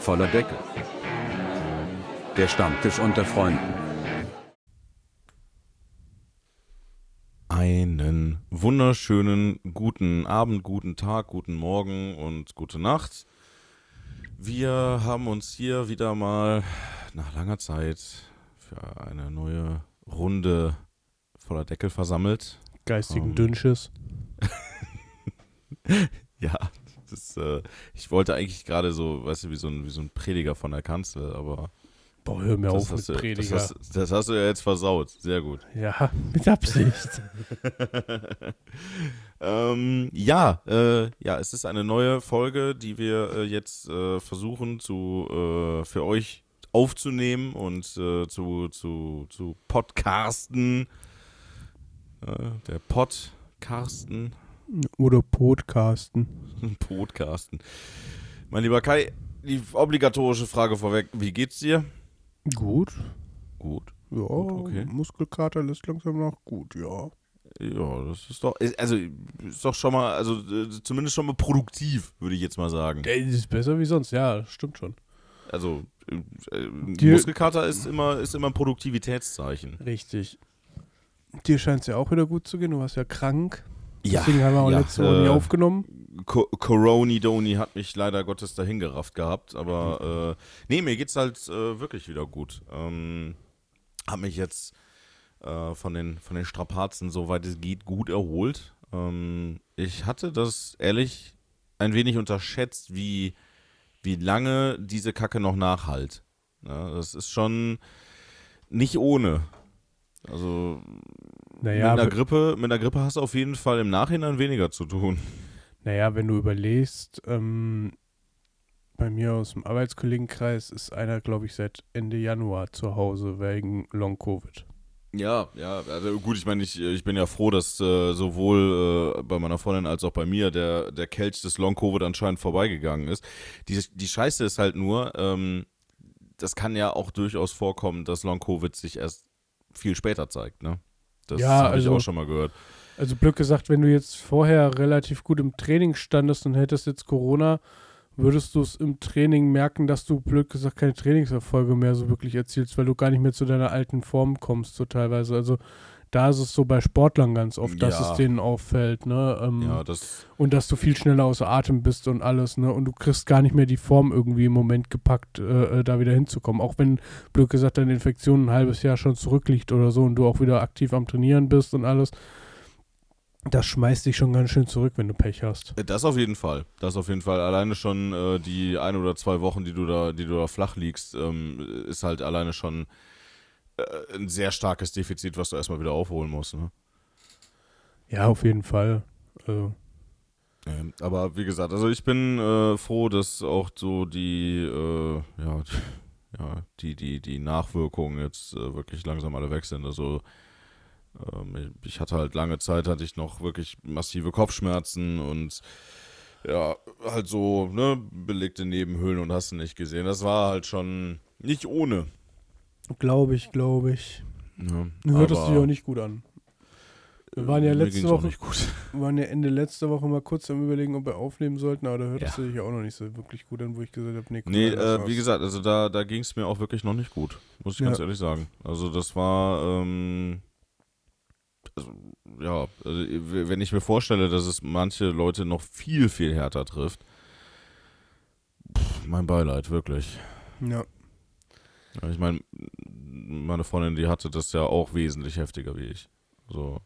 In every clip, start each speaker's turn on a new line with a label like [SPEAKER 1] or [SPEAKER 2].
[SPEAKER 1] Voller Deckel. Der Stammtisch unter Freunden.
[SPEAKER 2] Einen wunderschönen guten Abend, guten Tag, guten Morgen und gute Nacht. Wir haben uns hier wieder mal nach langer Zeit für eine neue Runde voller Deckel versammelt.
[SPEAKER 3] Geistigen
[SPEAKER 2] Ähm.
[SPEAKER 3] Dünnschiss.
[SPEAKER 2] Ja, das, äh, ich wollte eigentlich gerade so, weißt du, wie so, ein, wie so ein Prediger von der Kanzel, aber
[SPEAKER 3] Boah, hör mir
[SPEAKER 2] das,
[SPEAKER 3] auf mit
[SPEAKER 2] du,
[SPEAKER 3] Prediger.
[SPEAKER 2] das, hast, das hast du ja jetzt versaut. Sehr gut.
[SPEAKER 3] ja, mit Absicht.
[SPEAKER 2] ähm, ja, äh, ja, es ist eine neue Folge, die wir äh, jetzt äh, versuchen zu äh, für euch aufzunehmen und äh, zu, zu, zu podcasten. Äh, der Podcasten,
[SPEAKER 3] Oder Podcasten.
[SPEAKER 2] Podcasten. Mein lieber Kai, die obligatorische Frage vorweg: Wie geht's dir?
[SPEAKER 3] Gut.
[SPEAKER 2] Gut.
[SPEAKER 3] Ja,
[SPEAKER 2] okay.
[SPEAKER 3] Muskelkater lässt langsam nach. Gut, ja.
[SPEAKER 2] Ja, das ist doch, also ist doch schon mal, also äh, zumindest schon mal produktiv, würde ich jetzt mal sagen.
[SPEAKER 3] Der ist besser wie sonst, ja, stimmt schon.
[SPEAKER 2] Also äh, äh,
[SPEAKER 3] Die-
[SPEAKER 2] Muskelkater ist immer, ist immer ein Produktivitätszeichen.
[SPEAKER 3] Richtig. Dir scheint es ja auch wieder gut zu gehen. Du warst ja krank.
[SPEAKER 2] Ja,
[SPEAKER 3] Deswegen haben wir auch
[SPEAKER 2] ja,
[SPEAKER 3] letzte Woche nie
[SPEAKER 2] äh,
[SPEAKER 3] aufgenommen.
[SPEAKER 2] Co Coroni Doni hat mich leider Gottes dahin gerafft gehabt, aber äh, nee, mir geht's halt äh, wirklich wieder gut. Ähm, hab mich jetzt äh, von, den, von den Strapazen, soweit es geht, gut erholt. Ähm, ich hatte das ehrlich ein wenig unterschätzt, wie, wie lange diese Kacke noch nachhalt. Ja, das ist schon nicht ohne. Also
[SPEAKER 3] Naja,
[SPEAKER 2] mit, einer Grippe, mit einer Grippe hast du auf jeden Fall im Nachhinein weniger zu tun.
[SPEAKER 3] naja, wenn du überlegst, ähm, bei mir aus dem Arbeitskollegenkreis ist einer, glaube ich, seit Ende Januar zu Hause wegen Long-Covid.
[SPEAKER 2] Ja, ja, also gut, ich meine, ich, ich bin ja froh, dass äh, sowohl äh, bei meiner Freundin als auch bei mir der, der Kelch des Long-Covid anscheinend vorbeigegangen ist. Die, die Scheiße ist halt nur, ähm, das kann ja auch durchaus vorkommen, dass Long-Covid sich erst viel später zeigt, ne? Das
[SPEAKER 3] Ja,
[SPEAKER 2] habe ich
[SPEAKER 3] also-
[SPEAKER 2] auch schon mal gehört.
[SPEAKER 3] Also Glück gesagt, wenn du jetzt vorher relativ gut im Training standest und hättest jetzt Corona, würdest du es im Training merken, dass du blöd gesagt keine Trainingserfolge mehr so wirklich erzielst, weil du gar nicht mehr zu deiner alten Form kommst, so teilweise. Also da ist es so bei Sportlern ganz oft, dass
[SPEAKER 2] Ja.
[SPEAKER 3] es denen auffällt, ne? Ähm,
[SPEAKER 2] Ja, das,
[SPEAKER 3] und dass du viel schneller außer Atem bist und alles, ne? Und du kriegst gar nicht mehr die Form irgendwie im Moment gepackt, äh, äh, da wieder hinzukommen. Auch wenn, blöd gesagt, deine Infektion ein halbes Jahr schon zurückliegt oder so und du auch wieder aktiv am Trainieren bist und alles. Das schmeißt dich schon ganz schön zurück, wenn du Pech hast.
[SPEAKER 2] das auf jeden Fall. Das auf jeden Fall. Alleine schon äh, die ein oder zwei Wochen, die du da, die du da flach liegst, ähm, ist halt alleine schon äh, ein sehr starkes Defizit, was du erstmal wieder aufholen musst, ne?
[SPEAKER 3] Ja, auf jeden Fall. Also,
[SPEAKER 2] Ähm, aber wie gesagt, also ich bin äh, froh, dass auch so die, äh, ja, ja, die, die, die Nachwirkungen jetzt äh, wirklich langsam alle weg sind. Also ähm, ich, ich hatte halt lange Zeit, hatte ich noch wirklich massive Kopfschmerzen und ja, halt so, ne, belegte Nebenhöhlen und hast du nicht gesehen. Das war halt schon nicht ohne.
[SPEAKER 3] Glaube ich, glaube ich.
[SPEAKER 2] Ne?
[SPEAKER 3] Hört es sich auch nicht gut an. Wir waren ja
[SPEAKER 2] äh,
[SPEAKER 3] letzte Woche-
[SPEAKER 2] nicht gut.
[SPEAKER 3] Wir waren ja Ende letzter Woche mal kurz am überlegen, ob wir aufnehmen sollten, aber da hört es
[SPEAKER 2] Ja.
[SPEAKER 3] sich ja auch noch nicht so wirklich gut an, wo ich gesagt habe, nee, komm,
[SPEAKER 2] Nee, äh, wie gesagt, also da, da ging es mir auch wirklich noch nicht gut, muss ich
[SPEAKER 3] Ja.
[SPEAKER 2] ganz ehrlich sagen. Also das war, ähm, also, ja, also, wenn ich mir vorstelle, dass es manche Leute noch viel, viel härter trifft, pff, mein Beileid, wirklich.
[SPEAKER 3] Ja.
[SPEAKER 2] Ja, Ich meine, meine Freundin, die hatte das ja auch wesentlich heftiger wie ich. So,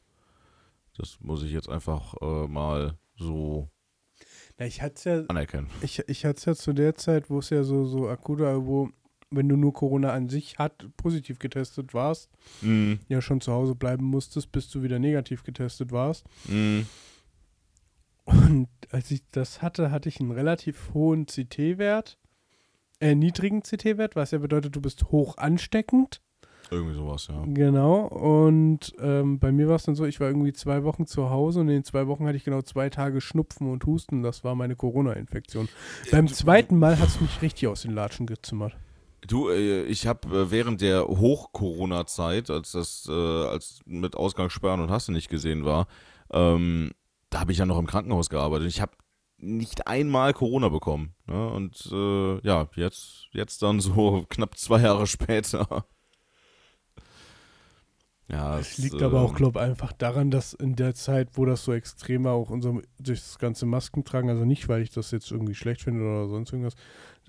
[SPEAKER 2] das muss ich jetzt einfach äh, mal so
[SPEAKER 3] Na, ich hatte es ja,
[SPEAKER 2] anerkennen.
[SPEAKER 3] ich, ich hatte es ja zu der Zeit, wo es ja so, so akut war, wo, wenn du nur Corona an sich hat, positiv getestet warst,
[SPEAKER 2] Mhm.
[SPEAKER 3] ja schon zu Hause bleiben musstest, bis du wieder negativ getestet warst.
[SPEAKER 2] Mhm.
[SPEAKER 3] Und als ich das hatte, hatte ich einen relativ hohen CT-Wert, äh, niedrigen CT-Wert, was ja bedeutet, du bist hoch ansteckend.
[SPEAKER 2] Irgendwie sowas, ja.
[SPEAKER 3] Genau. Und ähm, bei mir war es dann so, ich war irgendwie zwei Wochen zu Hause und in den zwei Wochen hatte ich genau zwei Tage Schnupfen und Husten. Das war meine Corona-Infektion. Beim zweiten Mal hat es mich richtig aus den Latschen gezimmert.
[SPEAKER 2] Du, äh, ich habe äh, während der Hoch-Corona-Zeit, als das, äh, als mit Ausgangssperren und hast du nicht gesehen war, ähm, da habe ich ja noch im Krankenhaus gearbeitet. Ich habe nicht einmal Corona bekommen. Ne? Und äh, ja, jetzt, jetzt dann so knapp zwei Jahre später.
[SPEAKER 3] Ja, es liegt äh, aber auch, glaube ich, einfach daran, dass in der Zeit, wo das so extrem war, auch unser, durch das ganze Maskentragen, also nicht, weil ich das jetzt irgendwie schlecht finde oder sonst irgendwas,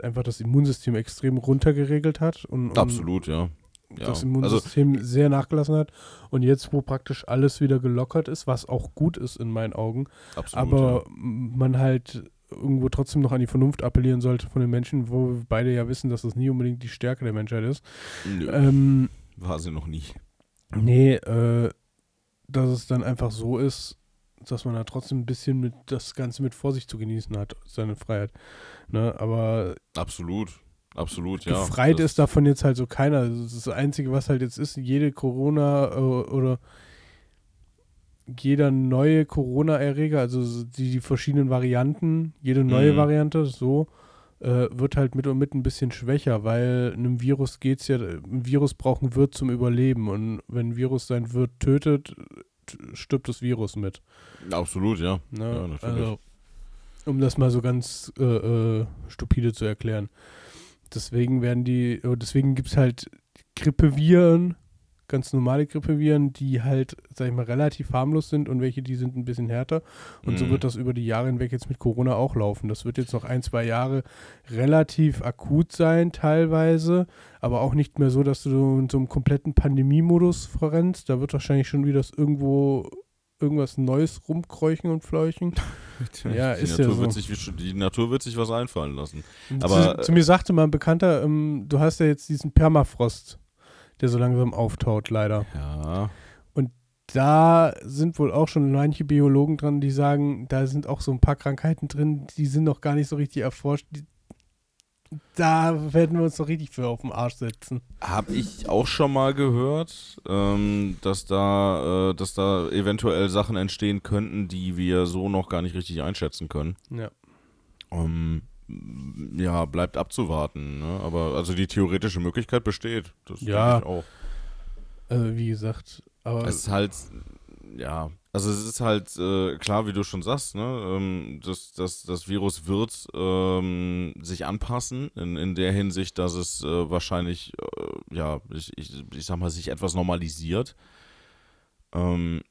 [SPEAKER 3] einfach das Immunsystem extrem runtergeregelt hat. Und, und
[SPEAKER 2] Absolut, ja.
[SPEAKER 3] ja. Das Immunsystem also, sehr nachgelassen hat. Und jetzt, wo praktisch alles wieder gelockert ist, was auch gut ist in meinen Augen, absolut, aber ja. man halt irgendwo trotzdem noch an die Vernunft appellieren sollte von den Menschen, wo wir beide ja wissen, dass das nie unbedingt die Stärke der Menschheit ist.
[SPEAKER 2] Nö, ähm, war sie noch nie.
[SPEAKER 3] Nee, äh, dass es dann einfach so ist, dass man da trotzdem ein bisschen mit das Ganze mit Vorsicht zu genießen hat, seine Freiheit. Ne, aber.
[SPEAKER 2] Absolut. Absolut, ja.
[SPEAKER 3] Befreit ist davon jetzt halt so keiner. Das, ist das Einzige, was halt jetzt ist, jede Corona äh, oder jeder neue Corona-Erreger, also die, die verschiedenen Varianten, jede neue mhm. Variante, so, äh, wird halt mit und mit ein bisschen schwächer, weil einem Virus geht es ja, ein Virus braucht ein Wirt zum Überleben und wenn ein Virus sein Wirt tötet, stirbt das Virus mit.
[SPEAKER 2] Absolut, ja.
[SPEAKER 3] Ne? ja natürlich. Also, um das mal so ganz äh, äh, stupide zu erklären. Deswegen werden die, deswegen gibt es halt Grippeviren, ganz normale Grippeviren, die halt, sag ich mal, relativ harmlos sind und welche, die sind ein bisschen härter. Und mhm. so wird das über die Jahre hinweg jetzt mit Corona auch laufen. Das wird jetzt noch ein, zwei Jahre relativ akut sein, teilweise, aber auch nicht mehr so, dass du in so einem kompletten Pandemiemodus verrennst. Da wird wahrscheinlich schon wieder irgendwo irgendwas Neues rumkräuchen und fleuchen.
[SPEAKER 2] ja, die ist Natur ja so. Sich, die Natur wird sich was einfallen lassen. Aber,
[SPEAKER 3] zu, zu mir sagte mal ein Bekannter, ähm, du hast ja jetzt diesen Permafrost der so langsam auftaut, leider.
[SPEAKER 2] Ja.
[SPEAKER 3] Und da sind wohl auch schon manche Biologen dran, die sagen, da sind auch so ein paar Krankheiten drin, die sind noch gar nicht so richtig erforscht. Da werden wir uns noch richtig für auf den Arsch setzen.
[SPEAKER 2] Habe ich auch schon mal gehört, ähm, dass da, äh, dass da eventuell Sachen entstehen könnten, die wir so noch gar nicht richtig einschätzen können.
[SPEAKER 3] Ja.
[SPEAKER 2] Um, ja, bleibt abzuwarten. Ne? Aber also die theoretische Möglichkeit besteht. Das
[SPEAKER 3] ja.
[SPEAKER 2] auch.
[SPEAKER 3] Also wie gesagt, aber.
[SPEAKER 2] Es ist halt, ja, also es ist halt äh, klar, wie du schon sagst, ne, ähm, das, das, das Virus wird ähm, sich anpassen, in, in der Hinsicht, dass es äh, wahrscheinlich, äh, ja, ich, ich, ich sag mal, sich etwas normalisiert. Ähm,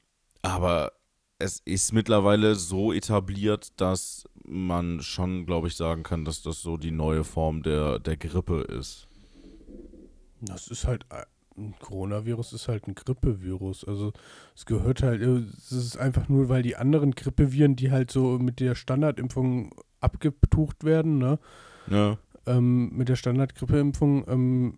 [SPEAKER 2] aber es ist mittlerweile so etabliert, dass man schon, glaube ich, sagen kann, dass das so die neue Form der, der Grippe ist.
[SPEAKER 3] Das ist halt, äh, ein Coronavirus ist halt ein Grippevirus. Also es gehört halt, äh, es ist einfach nur, weil die anderen Grippeviren, die halt so mit der Standardimpfung abgetucht werden, ne?
[SPEAKER 2] Ja.
[SPEAKER 3] Ähm, mit der Standardgrippeimpfung ähm,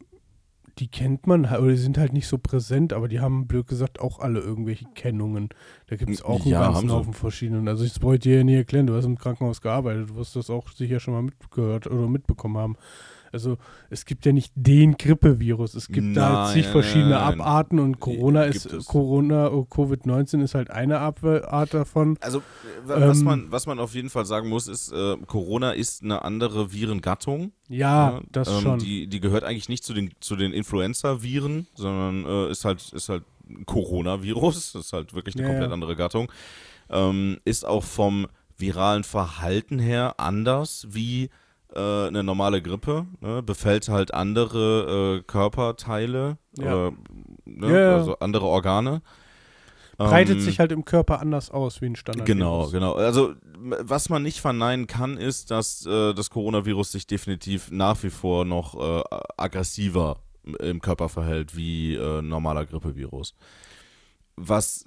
[SPEAKER 3] die kennt man oder die sind halt nicht so präsent, aber die haben, blöd gesagt, auch alle irgendwelche Kennungen. Da gibt es auch einen ja, ganzen Haufen verschiedenen. Also ich wollte dir ja nie erklären, du hast im Krankenhaus gearbeitet, du wirst das auch sicher schon mal mitgehört oder mitbekommen haben. Also es gibt ja nicht den Grippevirus. Es gibt nein, da zig verschiedene nein, Abarten und Corona ist Corona, oh, Covid-19 ist halt eine Art davon.
[SPEAKER 2] Also was, ähm, man, was man auf jeden Fall sagen muss, ist, äh, Corona ist eine andere Virengattung.
[SPEAKER 3] Ja, ja das ähm, schon.
[SPEAKER 2] Die, die gehört eigentlich nicht zu den, zu den Influenza-Viren, sondern äh, ist halt, ist halt Coronavirus. Das ist halt wirklich eine ja, komplett ja. andere Gattung. Ähm, ist auch vom viralen Verhalten her anders wie äh, eine normale Grippe, ne? befällt halt andere äh, Körperteile, ja. ne? ja, also andere Organe.
[SPEAKER 3] Breitet ähm, sich halt im Körper anders aus wie ein Standard.
[SPEAKER 2] Genau, genau. Also was man nicht verneinen kann, ist, dass äh, das Coronavirus sich definitiv nach wie vor noch äh, aggressiver im Körper verhält wie äh, normaler Grippevirus. Was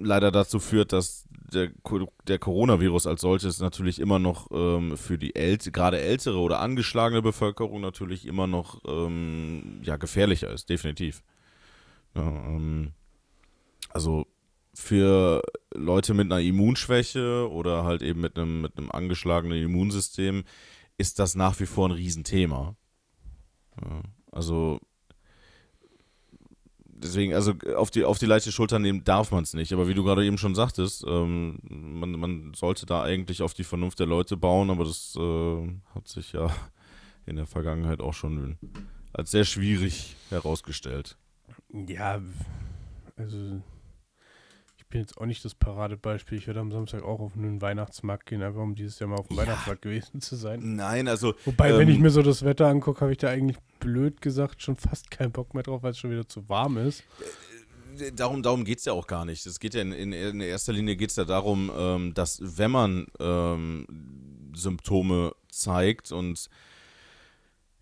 [SPEAKER 2] leider dazu führt, dass der, der Coronavirus als solches natürlich immer noch ähm, für die äl gerade ältere oder angeschlagene Bevölkerung natürlich immer noch ähm, ja, gefährlicher ist, definitiv. Ja, ähm, also für Leute mit einer Immunschwäche oder halt eben mit einem, mit einem angeschlagenen Immunsystem ist das nach wie vor ein Riesenthema. Ja, also deswegen, also auf die, auf die leichte Schulter nehmen darf man es nicht. Aber wie du gerade eben schon sagtest, ähm, man, man sollte da eigentlich auf die Vernunft der Leute bauen, aber das äh, hat sich ja in der Vergangenheit auch schon als sehr schwierig herausgestellt.
[SPEAKER 3] Ja, also bin jetzt auch nicht das Paradebeispiel. Ich werde am Samstag auch auf einen Weihnachtsmarkt gehen, einfach um dieses Jahr mal auf dem
[SPEAKER 2] Ja.
[SPEAKER 3] Weihnachtsmarkt gewesen zu sein.
[SPEAKER 2] Nein, also.
[SPEAKER 3] Wobei, wenn
[SPEAKER 2] ähm,
[SPEAKER 3] ich mir so das Wetter angucke, habe ich da eigentlich blöd gesagt schon fast keinen Bock mehr drauf, weil es schon wieder zu warm ist.
[SPEAKER 2] Darum, darum geht es ja auch gar nicht. Es geht ja in, in, in erster Linie geht es ja darum, ähm, dass wenn man ähm, Symptome zeigt und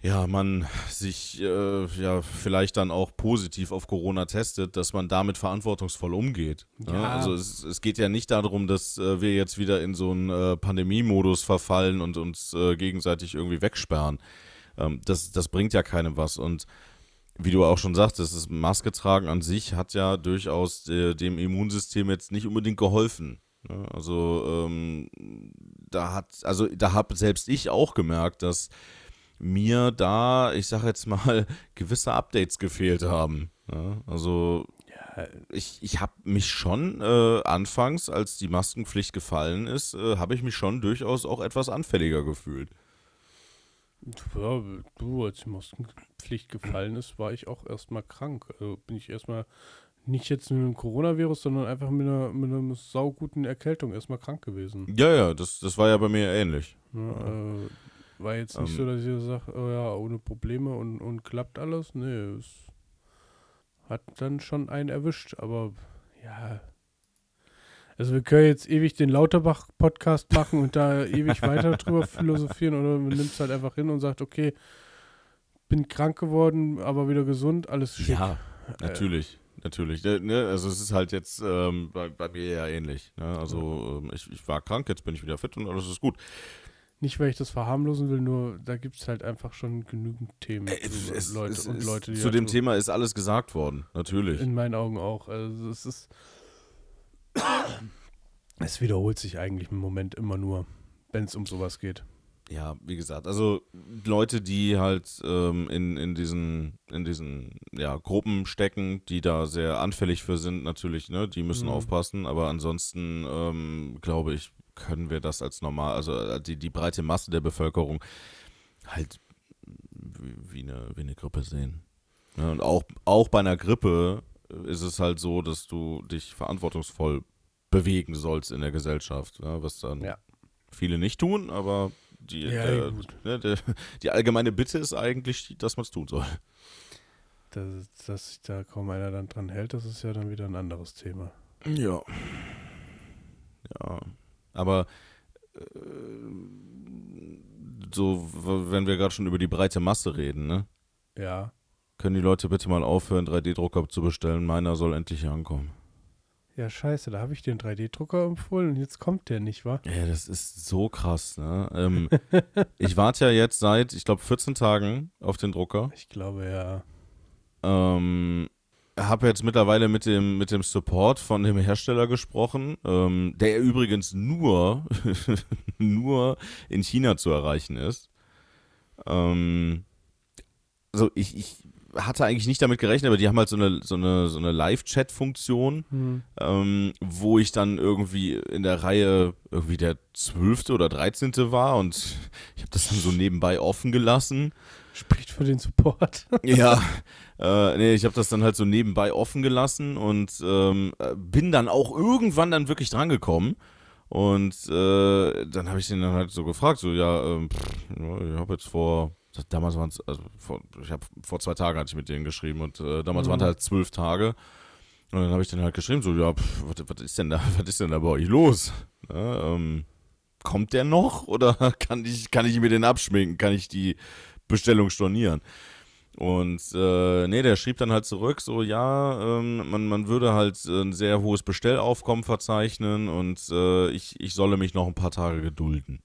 [SPEAKER 2] ja, man sich äh, ja vielleicht dann auch positiv auf Corona testet, dass man damit verantwortungsvoll umgeht. ne?
[SPEAKER 3] Ja.
[SPEAKER 2] Also es, es geht ja nicht darum, dass äh, wir jetzt wieder in so einen äh, Pandemiemodus verfallen und uns äh, gegenseitig irgendwie wegsperren. Ähm, das, das bringt ja keinem was. Und wie du auch schon sagtest, das Maske tragen an sich hat ja durchaus äh, dem Immunsystem jetzt nicht unbedingt geholfen. Ne? Also ähm, da hat, also da habe selbst ich auch gemerkt, dass mir da, ich sage jetzt mal, gewisse Updates gefehlt haben. Ne? Also
[SPEAKER 3] Ja,
[SPEAKER 2] ich, ich habe mich schon äh, anfangs, als die Maskenpflicht gefallen ist, äh, habe ich mich schon durchaus auch etwas anfälliger gefühlt.
[SPEAKER 3] ja, du, als die Maskenpflicht gefallen ist, war ich auch erstmal krank. Also bin ich erstmal nicht jetzt mit einem Coronavirus, sondern einfach mit einer, mit einer sauguten Erkältung erstmal krank gewesen.
[SPEAKER 2] Ja, ja, das, das war ja bei mir ähnlich.
[SPEAKER 3] Ne, äh, war jetzt nicht
[SPEAKER 2] Ähm.
[SPEAKER 3] so, dass ich sage, oh ja, ohne Probleme und, und klappt alles. Nee, es hat dann schon einen erwischt, aber ja. Also wir können jetzt ewig den Lauterbach-Podcast machen und da ewig weiter drüber philosophieren oder man nimmt es halt einfach hin und sagt, okay, bin krank geworden, aber wieder gesund, alles schick.
[SPEAKER 2] Ja, natürlich. Natürlich. Ne, ne, also es ist halt jetzt ähm, bei, bei mir ja ähnlich. Ne? Also ähm, ich, ich war krank, jetzt bin ich wieder fit und alles ist gut.
[SPEAKER 3] Nicht, weil ich das verharmlosen will, nur da gibt es halt einfach schon genügend Themen
[SPEAKER 2] Äh,
[SPEAKER 3] drüber,
[SPEAKER 2] es-
[SPEAKER 3] Leute
[SPEAKER 2] es-
[SPEAKER 3] und
[SPEAKER 2] es-
[SPEAKER 3] Leute, die
[SPEAKER 2] Zu
[SPEAKER 3] halt
[SPEAKER 2] dem
[SPEAKER 3] so-
[SPEAKER 2] Thema ist alles gesagt worden, natürlich.
[SPEAKER 3] In meinen Augen auch. Also es ist. Es wiederholt sich eigentlich im Moment immer nur, wenn es um sowas geht.
[SPEAKER 2] Ja, wie gesagt, also Leute, die halt ähm, in, in diesen, in diesen ja, Gruppen stecken, die da sehr anfällig für sind, natürlich, ne, die müssen
[SPEAKER 3] Mhm.
[SPEAKER 2] aufpassen, aber ansonsten ähm, glaube ich, können wir das als normal, also äh, die, die breite Masse der Bevölkerung halt wie, eine, wie eine Grippe sehen. Ja, und auch, auch bei einer Grippe ist es halt so, dass du dich verantwortungsvoll bewegen sollst in der Gesellschaft, ja, was dann
[SPEAKER 3] Ja.
[SPEAKER 2] viele nicht tun, aber die,
[SPEAKER 3] Ja,
[SPEAKER 2] der, ne, der, die allgemeine Bitte ist eigentlich, dass man es tun soll.
[SPEAKER 3] Dass, dass sich da kaum einer dann dran hält, das ist ja dann wieder ein anderes Thema.
[SPEAKER 2] Ja. Ja. Aber äh, so, wenn wir gerade schon über die breite Masse reden, ne?
[SPEAKER 3] Ja.
[SPEAKER 2] Können die Leute bitte mal aufhören, 3D-Drucker zu bestellen? Meiner soll endlich hier ankommen.
[SPEAKER 3] Ja, scheiße, da habe ich den 3D-Drucker empfohlen und jetzt kommt der nicht, wa?
[SPEAKER 2] Ja, das ist so krass, ne? Ähm, ich warte ja jetzt seit, ich glaube, 14 Tagen auf den Drucker.
[SPEAKER 3] Ich glaube ja.
[SPEAKER 2] Ähm, habe jetzt mittlerweile mit dem, mit dem Support von dem Hersteller gesprochen, ähm, der übrigens nur, nur in China zu erreichen ist. Ähm, also ich, ich hatte eigentlich nicht damit gerechnet, aber die haben halt so eine, so eine, so eine Live-Chat-Funktion,
[SPEAKER 3] Hm.
[SPEAKER 2] ähm, wo ich dann irgendwie in der Reihe irgendwie der 12. oder 13. war und ich habe das dann so nebenbei offen gelassen.
[SPEAKER 3] Spricht für den Support.
[SPEAKER 2] Ja, äh, nee, ich habe das dann halt so nebenbei offen gelassen und ähm, äh, bin dann auch irgendwann dann wirklich drangekommen. Und äh, dann habe ich den dann halt so gefragt, so, ja, ähm, pff, ich habe jetzt vor, damals waren es, also vor, ich habe vor zwei Tagen hatte ich mit denen geschrieben und äh, damals
[SPEAKER 3] Mhm.
[SPEAKER 2] waren es halt zwölf Tage. Und dann habe ich dann halt geschrieben, so, ja, pff, was ist denn da, was ist denn da bei euch los? Ja, ähm, kommt der noch oder kann ich, kann ich mir den abschminken? Kann ich die Bestellung stornieren? Und äh, nee, der schrieb dann halt zurück, so ja, ähm, man, man würde halt äh, ein sehr hohes Bestellaufkommen verzeichnen und äh, ich, ich solle mich noch ein paar Tage gedulden.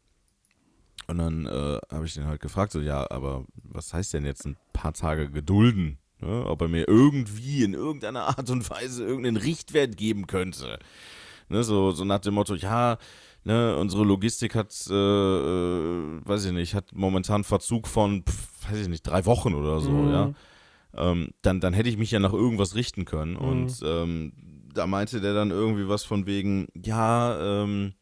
[SPEAKER 2] Und dann äh, habe ich den halt gefragt, so ja, aber was heißt denn jetzt ein paar Tage gedulden? Ne? Ob er mir irgendwie in irgendeiner Art und Weise irgendeinen Richtwert geben könnte. Ne? So, so nach dem Motto, ja, ne, unsere Logistik hat, äh, äh, weiß ich nicht, hat momentan Verzug von, pf, weiß ich nicht, drei Wochen oder so,
[SPEAKER 3] Mhm.
[SPEAKER 2] ja. Ähm, dann, dann hätte ich mich ja nach irgendwas richten können.
[SPEAKER 3] Mhm.
[SPEAKER 2] Und ähm, da meinte der dann irgendwie was von wegen, ja, ähm,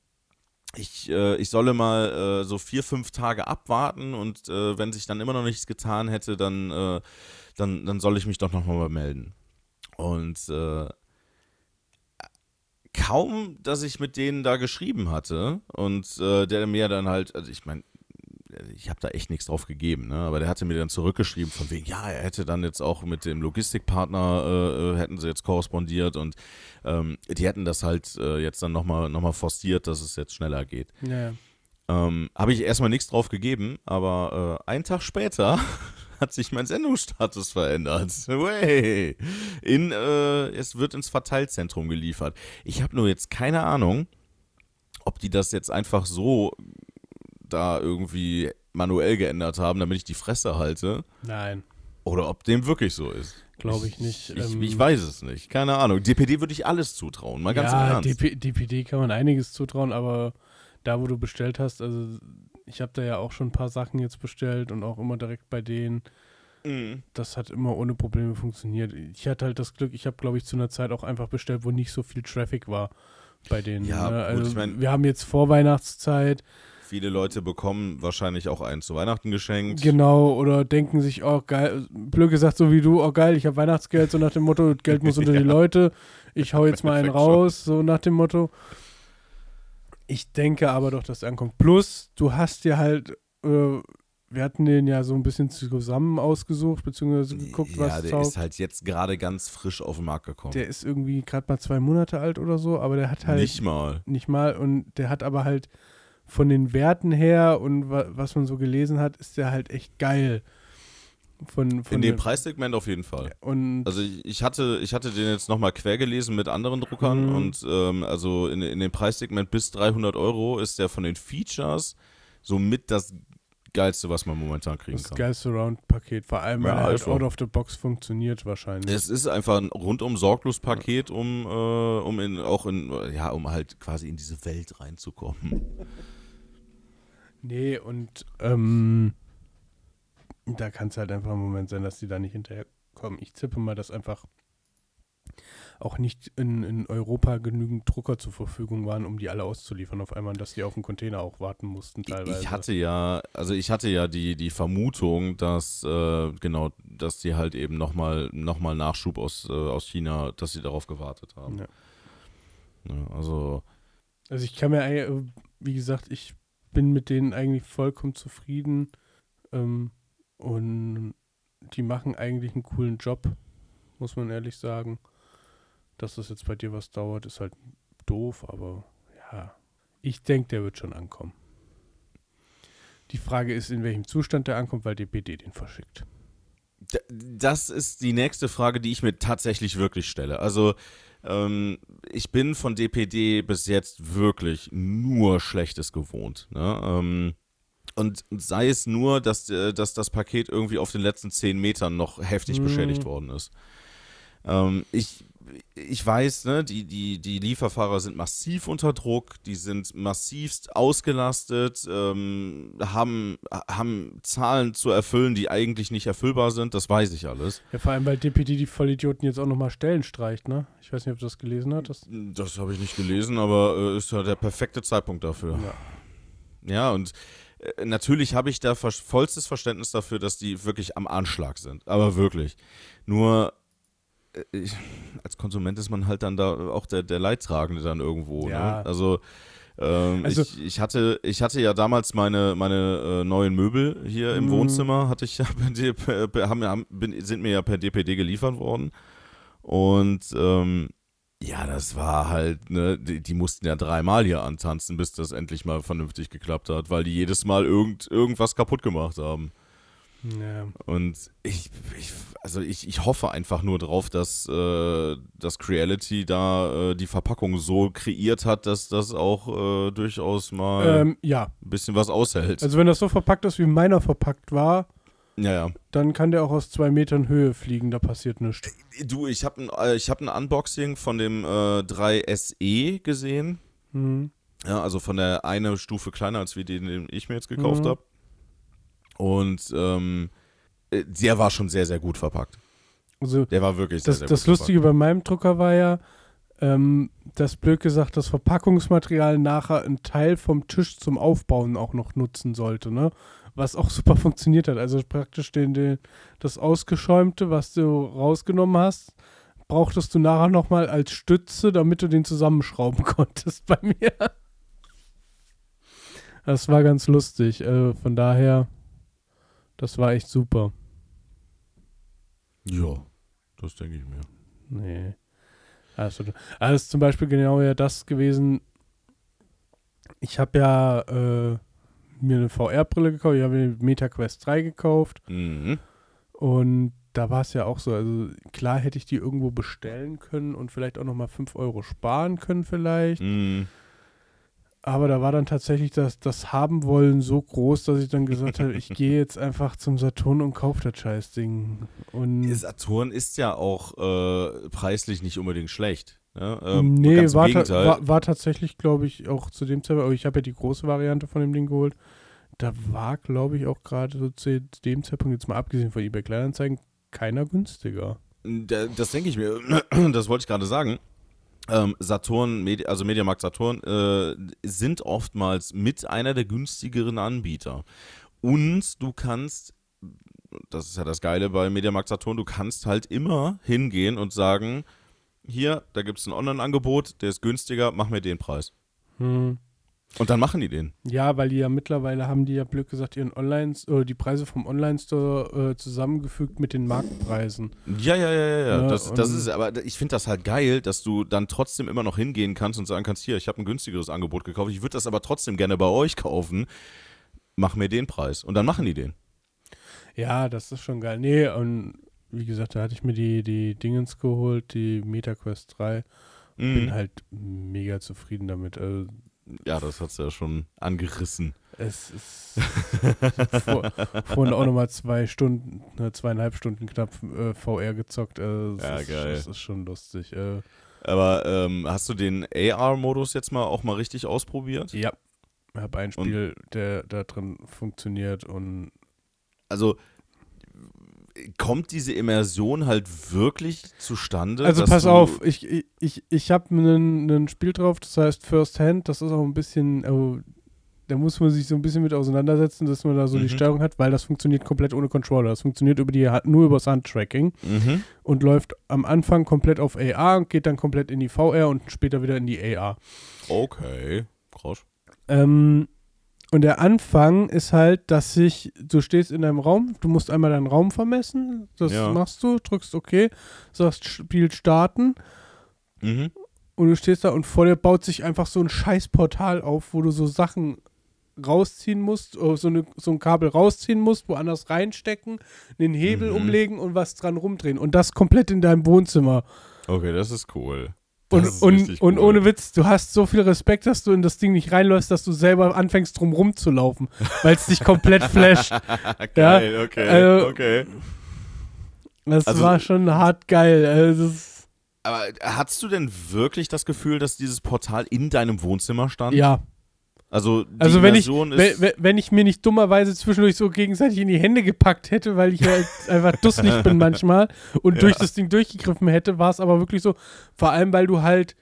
[SPEAKER 2] ich, äh, ich solle mal äh, so vier, fünf Tage abwarten und äh, wenn sich dann immer noch nichts getan hätte, dann, äh, dann, dann soll ich mich doch nochmal melden. Und äh, kaum, dass ich mit denen da geschrieben hatte und äh, der mir dann halt, also ich meine, ich habe da echt nichts drauf gegeben, ne? aber der hatte mir dann zurückgeschrieben von wegen, ja, er hätte dann jetzt auch mit dem Logistikpartner, äh, äh hätten sie jetzt korrespondiert und ähm, die hätten das halt äh, jetzt dann nochmal noch mal forciert, dass es jetzt schneller geht.
[SPEAKER 3] Ja.
[SPEAKER 2] Ähm, habe ich erstmal nichts drauf gegeben, aber äh, einen Tag später hat sich mein Sendungsstatus verändert. Way. In, äh, es wird ins Verteilzentrum geliefert. Ich habe nur jetzt keine Ahnung, ob die das jetzt einfach so da irgendwie manuell geändert haben, damit ich die Fresse halte.
[SPEAKER 3] Nein.
[SPEAKER 2] Oder ob dem wirklich so ist.
[SPEAKER 3] Glaube ich nicht.
[SPEAKER 2] Ich,
[SPEAKER 3] ähm,
[SPEAKER 2] ich, weiß es nicht. Keine Ahnung. DPD würde ich alles zutrauen. Mal ganz im
[SPEAKER 3] ja,
[SPEAKER 2] Ernst.
[SPEAKER 3] DP, DPD kann man einiges zutrauen, aber da, wo du bestellt hast, also ich habe da ja auch schon ein paar Sachen jetzt bestellt und auch immer direkt bei denen.
[SPEAKER 2] Mhm.
[SPEAKER 3] Das hat immer ohne Probleme funktioniert. Ich hatte halt das Glück, ich habe, glaube ich, zu einer Zeit auch einfach bestellt, wo nicht so viel Traffic war bei denen.
[SPEAKER 2] Ja,
[SPEAKER 3] ne?
[SPEAKER 2] gut,
[SPEAKER 3] also
[SPEAKER 2] ich mein-
[SPEAKER 3] wir haben jetzt Vorweihnachtszeit,
[SPEAKER 2] Viele Leute bekommen wahrscheinlich auch einen zu Weihnachten geschenkt.
[SPEAKER 3] genau, oder denken sich, oh geil, blöd gesagt, so wie du, oh geil, ich habe Weihnachtsgeld, so nach dem Motto, Geld muss unter die Leute, ich hau jetzt mal einen raus, so nach dem Motto. Ich denke aber doch, dass der ankommt. Plus, du hast ja halt, äh, wir hatten den ja so ein bisschen zusammen ausgesucht, beziehungsweise geguckt,
[SPEAKER 2] ja,
[SPEAKER 3] was
[SPEAKER 2] der
[SPEAKER 3] taugt.
[SPEAKER 2] ist halt jetzt gerade ganz frisch auf den Markt gekommen.
[SPEAKER 3] Der ist irgendwie gerade mal zwei Monate alt oder so, aber der hat halt
[SPEAKER 2] Nicht mal.
[SPEAKER 3] nicht mal und der hat aber halt von den Werten her und wa was man so gelesen hat, ist der halt echt geil. Von, von
[SPEAKER 2] In dem Preissegment auf jeden Fall.
[SPEAKER 3] Und
[SPEAKER 2] Also ich, hatte, ich hatte den jetzt nochmal quer gelesen mit anderen Druckern
[SPEAKER 3] Mhm.
[SPEAKER 2] und ähm, also in, in dem Preissegment bis 300 Euro ist der von den Features somit das geilste, was man momentan kriegen
[SPEAKER 3] das
[SPEAKER 2] kann.
[SPEAKER 3] geilste Round-Paket, vor allem, weil
[SPEAKER 2] Ja,
[SPEAKER 3] er halt out of the box funktioniert wahrscheinlich.
[SPEAKER 2] Es ist einfach ein rundum sorglos Paket, um, äh, um in, auch in, ja, um halt quasi in diese Welt reinzukommen.
[SPEAKER 3] Nee, und ähm, da kann es halt einfach ein Moment sein, dass die da nicht hinterherkommen. Ich zippe mal, dass einfach auch nicht in, in Europa genügend Drucker zur Verfügung waren, um die alle auszuliefern auf einmal, dass die auf den Container auch warten mussten teilweise.
[SPEAKER 2] Ich hatte ja, also ich hatte ja die, die Vermutung, dass äh, genau, dass die halt eben nochmal noch mal Nachschub aus, äh, aus China, dass sie darauf gewartet haben.
[SPEAKER 3] Ja.
[SPEAKER 2] Ja, also
[SPEAKER 3] Also ich kann mir, eigentlich- wie gesagt, ich bin mit denen eigentlich vollkommen zufrieden ähm, und die machen eigentlich einen coolen Job, muss man ehrlich sagen. Dass das jetzt bei dir was dauert, ist halt doof, aber ja, ich denke, der wird schon ankommen. Die Frage ist, in welchem Zustand der ankommt, weil DPD den verschickt.
[SPEAKER 2] Das ist die nächste Frage, die ich mir tatsächlich wirklich stelle. Also, ähm, ich bin von DPD bis jetzt wirklich nur Schlechtes gewohnt. Ne? Ähm, und sei es nur, dass, äh, dass das Paket irgendwie auf den letzten zehn Metern noch heftig
[SPEAKER 3] Mhm.
[SPEAKER 2] beschädigt worden ist. Ähm, ich, ich weiß, ne, die, die, die Lieferfahrer sind massiv unter Druck, die sind massivst ausgelastet, ähm, haben, haben Zahlen zu erfüllen, die eigentlich nicht erfüllbar sind, das weiß ich alles.
[SPEAKER 3] Ja, vor allem, weil DPD die Vollidioten jetzt auch nochmal Stellen streicht, ne? Ich weiß nicht, ob du das gelesen hast.
[SPEAKER 2] Das habe ich nicht gelesen, aber äh, ist ja der perfekte Zeitpunkt dafür.
[SPEAKER 3] Ja.
[SPEAKER 2] Ja, und äh, natürlich habe ich da vollstes Verständnis dafür, dass die wirklich am Anschlag sind. Aber wirklich. Nur ich, als Konsument ist man halt dann da auch der, der Leidtragende dann irgendwo.
[SPEAKER 3] Ja.
[SPEAKER 2] Ne? Also, ähm,
[SPEAKER 3] Also-
[SPEAKER 2] ich, ich, hatte, ich hatte ja damals meine, meine äh, neuen Möbel hier im
[SPEAKER 3] Mhm.
[SPEAKER 2] Wohnzimmer, hatte ich ja per, per, per, haben, haben, bin, sind mir ja per DPD geliefert worden. Und ähm, ja, das war halt, ne, die, die mussten ja dreimal hier antanzen, bis das endlich mal vernünftig geklappt hat, weil die jedes Mal irgend, irgendwas kaputt gemacht haben.
[SPEAKER 3] Ja.
[SPEAKER 2] Und ich, ich also ich, ich hoffe einfach nur drauf, dass, äh, dass Creality da äh, die Verpackung so kreiert hat, dass das auch äh, durchaus mal
[SPEAKER 3] Ähm, ja,
[SPEAKER 2] ein bisschen was aushält.
[SPEAKER 3] also wenn das so verpackt ist, wie meiner verpackt war,
[SPEAKER 2] ja, ja.
[SPEAKER 3] dann kann der auch aus zwei Metern Höhe fliegen, da passiert nichts.
[SPEAKER 2] Du, ich habe ein, äh, ich hab ein Unboxing von dem äh, 3 SE gesehen.
[SPEAKER 3] Mhm.
[SPEAKER 2] Ja, also von der eine Stufe kleiner als wie den, den ich mir jetzt gekauft
[SPEAKER 3] Mhm.
[SPEAKER 2] habe. Und ähm, äh, der war schon sehr, sehr gut verpackt.
[SPEAKER 3] Also
[SPEAKER 2] Der war wirklich sehr,
[SPEAKER 3] das,
[SPEAKER 2] sehr
[SPEAKER 3] das
[SPEAKER 2] gut
[SPEAKER 3] Lustige bei meinem Drucker war ja, ähm, dass blöd gesagt das Verpackungsmaterial nachher einen Teil vom Tisch zum Aufbauen auch noch nutzen sollte, ne? Was auch super funktioniert hat. Also praktisch den, den, das Ausgeschäumte, was du rausgenommen hast, brauchtest du nachher nochmal als Stütze, damit du den zusammenschrauben konntest bei mir. Das war ganz lustig. Äh, von daher, das war echt super.
[SPEAKER 2] Ja, das denke ich mir.
[SPEAKER 3] Nee. Also, also ist zum Beispiel genau ja das gewesen. Ich habe ja äh, mir eine VR-Brille gekauft. Ich habe mir MetaQuest 3 gekauft.
[SPEAKER 2] Mhm.
[SPEAKER 3] Und da war es ja auch so. Also klar hätte ich die irgendwo bestellen können und vielleicht auch nochmal 5 Euro sparen können vielleicht.
[SPEAKER 2] Mhm.
[SPEAKER 3] Aber da war dann tatsächlich das, das Haben wollen so groß, dass ich dann gesagt habe, ich gehe jetzt einfach zum Saturn und kaufe das Scheißding. Und
[SPEAKER 2] Saturn ist ja auch äh, preislich nicht unbedingt schlecht. Ne? Ähm,
[SPEAKER 3] nee, war, ta war, war tatsächlich, glaube ich, auch zu dem Zeitpunkt, aber ich habe ja die große Variante von dem Ding geholt. Da war, glaube ich, auch gerade so zu dem Zeitpunkt, jetzt mal abgesehen von eBay Kleinanzeigen, keiner günstiger.
[SPEAKER 2] Da- Das denke ich mir. Das wollte ich gerade sagen. Ähm, Saturn, Medi also Mediamarkt Saturn, äh, sind oftmals mit einer der günstigeren Anbieter. Und du kannst, das ist ja das Geile bei Mediamarkt Saturn, du kannst halt immer hingehen und sagen, hier, da gibt es ein Online-Angebot, der ist günstiger, mach mir den Preis.
[SPEAKER 3] Hm.
[SPEAKER 2] Und dann machen die den.
[SPEAKER 3] Ja, weil die ja mittlerweile haben die ja blöd gesagt ihren Online oder die Preise vom Online-Store äh, zusammengefügt mit den Marktpreisen.
[SPEAKER 2] Ja, ja, ja, ja. ja.
[SPEAKER 3] Ja,
[SPEAKER 2] das, das
[SPEAKER 3] und-
[SPEAKER 2] ist, aber ich finde das halt geil, dass du dann trotzdem immer noch hingehen kannst und sagen kannst, hier, ich habe ein günstigeres Angebot gekauft, ich würde das aber trotzdem gerne bei euch kaufen. Mach mir den Preis. Und dann machen die den.
[SPEAKER 3] Ja, das ist schon geil. Nee, und wie gesagt, da hatte ich mir die, die Dingens geholt, die MetaQuest 3. Bin
[SPEAKER 2] Mhm.
[SPEAKER 3] halt mega zufrieden damit. Also,
[SPEAKER 2] Ja, das hat's ja schon angerissen.
[SPEAKER 3] es ist vor, vorhin auch nochmal zwei Stunden, ne, zweieinhalb Stunden knapp äh, VR gezockt. Es
[SPEAKER 2] Ja,
[SPEAKER 3] ist,
[SPEAKER 2] geil.
[SPEAKER 3] Das ist schon lustig. Äh,
[SPEAKER 2] Aber ähm, hast du den AR-Modus jetzt mal auch mal richtig ausprobiert?
[SPEAKER 3] ja, ich habe ein Spiel, der da drin funktioniert und
[SPEAKER 2] Also kommt diese Immersion halt wirklich zustande?
[SPEAKER 3] Also pass auf, ich, ich, ich, habe ein Spiel drauf, das heißt First Hand, das ist auch ein bisschen, oh, da muss man sich so ein bisschen mit auseinandersetzen, dass man da so
[SPEAKER 2] Mhm.
[SPEAKER 3] die Steuerung hat, weil das funktioniert komplett ohne Controller. Das funktioniert über die, nur über das Handtracking
[SPEAKER 2] Mhm.
[SPEAKER 3] und läuft am Anfang komplett auf AR und geht dann komplett in die VR und später wieder in die AR.
[SPEAKER 2] Okay, krass.
[SPEAKER 3] Ähm, und der Anfang ist halt, dass sich, du stehst in einem Raum, du musst einmal deinen Raum vermessen, das
[SPEAKER 2] Ja.
[SPEAKER 3] machst du, drückst OK, sagst Spiel starten
[SPEAKER 2] Mhm.
[SPEAKER 3] und du stehst da und vor dir baut sich einfach so ein scheiß Portal auf, wo du so Sachen rausziehen musst, äh, so, eine, so ein Kabel rausziehen musst, woanders reinstecken, den Hebel
[SPEAKER 2] Mhm.
[SPEAKER 3] umlegen und was dran rumdrehen. Und das komplett in deinem Wohnzimmer.
[SPEAKER 2] Okay, das ist cool.
[SPEAKER 3] Und,
[SPEAKER 2] Das
[SPEAKER 3] und, und
[SPEAKER 2] cool.
[SPEAKER 3] ohne Witz, du hast so viel Respekt, dass du in das Ding nicht reinläufst, dass du selber anfängst drum rumzulaufen, weil es dich komplett flasht.
[SPEAKER 2] Geil, okay,
[SPEAKER 3] also-
[SPEAKER 2] okay.
[SPEAKER 3] Das
[SPEAKER 2] Also-
[SPEAKER 3] war schon hart geil. Also
[SPEAKER 2] Aber hattest du denn wirklich das Gefühl, dass dieses Portal in deinem Wohnzimmer stand?
[SPEAKER 3] ja.
[SPEAKER 2] Also, die
[SPEAKER 3] Also wenn ich,
[SPEAKER 2] ist,
[SPEAKER 3] wenn- wenn ich mir nicht dummerweise zwischendurch so gegenseitig in die Hände gepackt hätte, weil ich halt einfach dusselig bin manchmal und
[SPEAKER 2] Ja.
[SPEAKER 3] durch das Ding durchgegriffen hätte, war es aber wirklich so, vor allem weil du halt,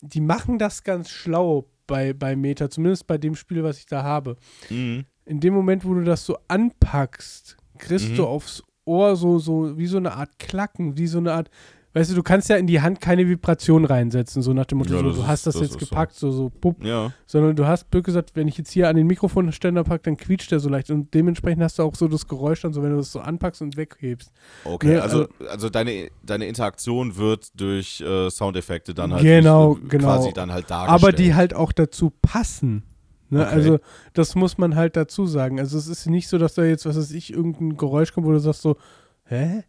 [SPEAKER 3] die machen das ganz schlau bei, bei Meta, zumindest bei dem Spiel, was ich da habe.
[SPEAKER 2] Mhm.
[SPEAKER 3] In dem Moment, wo du das so anpackst, kriegst
[SPEAKER 2] Mhm.
[SPEAKER 3] du aufs Ohr so, so wie so eine Art Klacken, wie so eine Art, weißt du, du kannst ja in die Hand keine Vibration reinsetzen, so nach dem Motto,
[SPEAKER 2] Ja,
[SPEAKER 3] so, du
[SPEAKER 2] ist-
[SPEAKER 3] hast das,
[SPEAKER 2] das
[SPEAKER 3] jetzt
[SPEAKER 2] ist so.
[SPEAKER 3] gepackt, so, so, pupp,
[SPEAKER 2] Ja.
[SPEAKER 3] sondern du hast, blöd gesagt, wenn ich jetzt hier an den Mikrofonständer packe, dann quietscht der so leicht und dementsprechend hast du auch so das Geräusch dann so, wenn du das so anpackst und weghebst.
[SPEAKER 2] Okay,
[SPEAKER 3] Nee,
[SPEAKER 2] also, also deine, deine Interaktion wird durch äh, Soundeffekte dann halt
[SPEAKER 3] Genau,
[SPEAKER 2] äh,
[SPEAKER 3] genau.
[SPEAKER 2] quasi dann halt dargestellt.
[SPEAKER 3] Aber die halt auch dazu passen. Ne?
[SPEAKER 2] Okay.
[SPEAKER 3] Also, das muss man halt dazu sagen. Also, es ist nicht so, dass da jetzt, was weiß ich, irgendein Geräusch kommt, wo du sagst so, hä?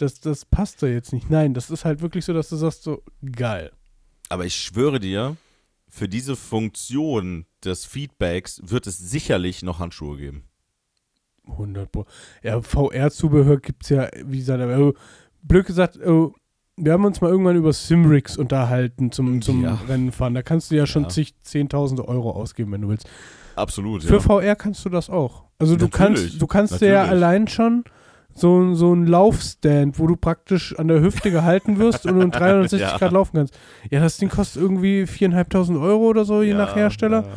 [SPEAKER 3] Das, das passt da jetzt nicht. Nein, das ist halt wirklich so, dass du sagst so, geil.
[SPEAKER 2] Aber ich schwöre dir, für diese Funktion des Feedbacks wird es sicherlich noch Handschuhe geben.
[SPEAKER 3] 100 Pro. Ja, VR-Zubehör gibt es ja, wie gesagt, äh, blöd gesagt, äh, wir haben uns mal irgendwann über Simrix unterhalten zum, zum
[SPEAKER 2] Ja.
[SPEAKER 3] Rennen fahren. Da kannst du ja schon
[SPEAKER 2] Ja.
[SPEAKER 3] zig, 10.000 Euro ausgeben, wenn du willst.
[SPEAKER 2] Absolut,
[SPEAKER 3] Für
[SPEAKER 2] ja.
[SPEAKER 3] VR kannst du das auch. Also du
[SPEAKER 2] Natürlich,
[SPEAKER 3] kannst, du kannst dir ja allein schon so, so einen Laufstand, wo du praktisch an der Hüfte gehalten wirst und um 360
[SPEAKER 2] Ja.
[SPEAKER 3] Grad laufen kannst. Ja, das Ding kostet irgendwie 4.500 Euro oder so, je
[SPEAKER 2] Ja,
[SPEAKER 3] nach Hersteller.
[SPEAKER 2] ja.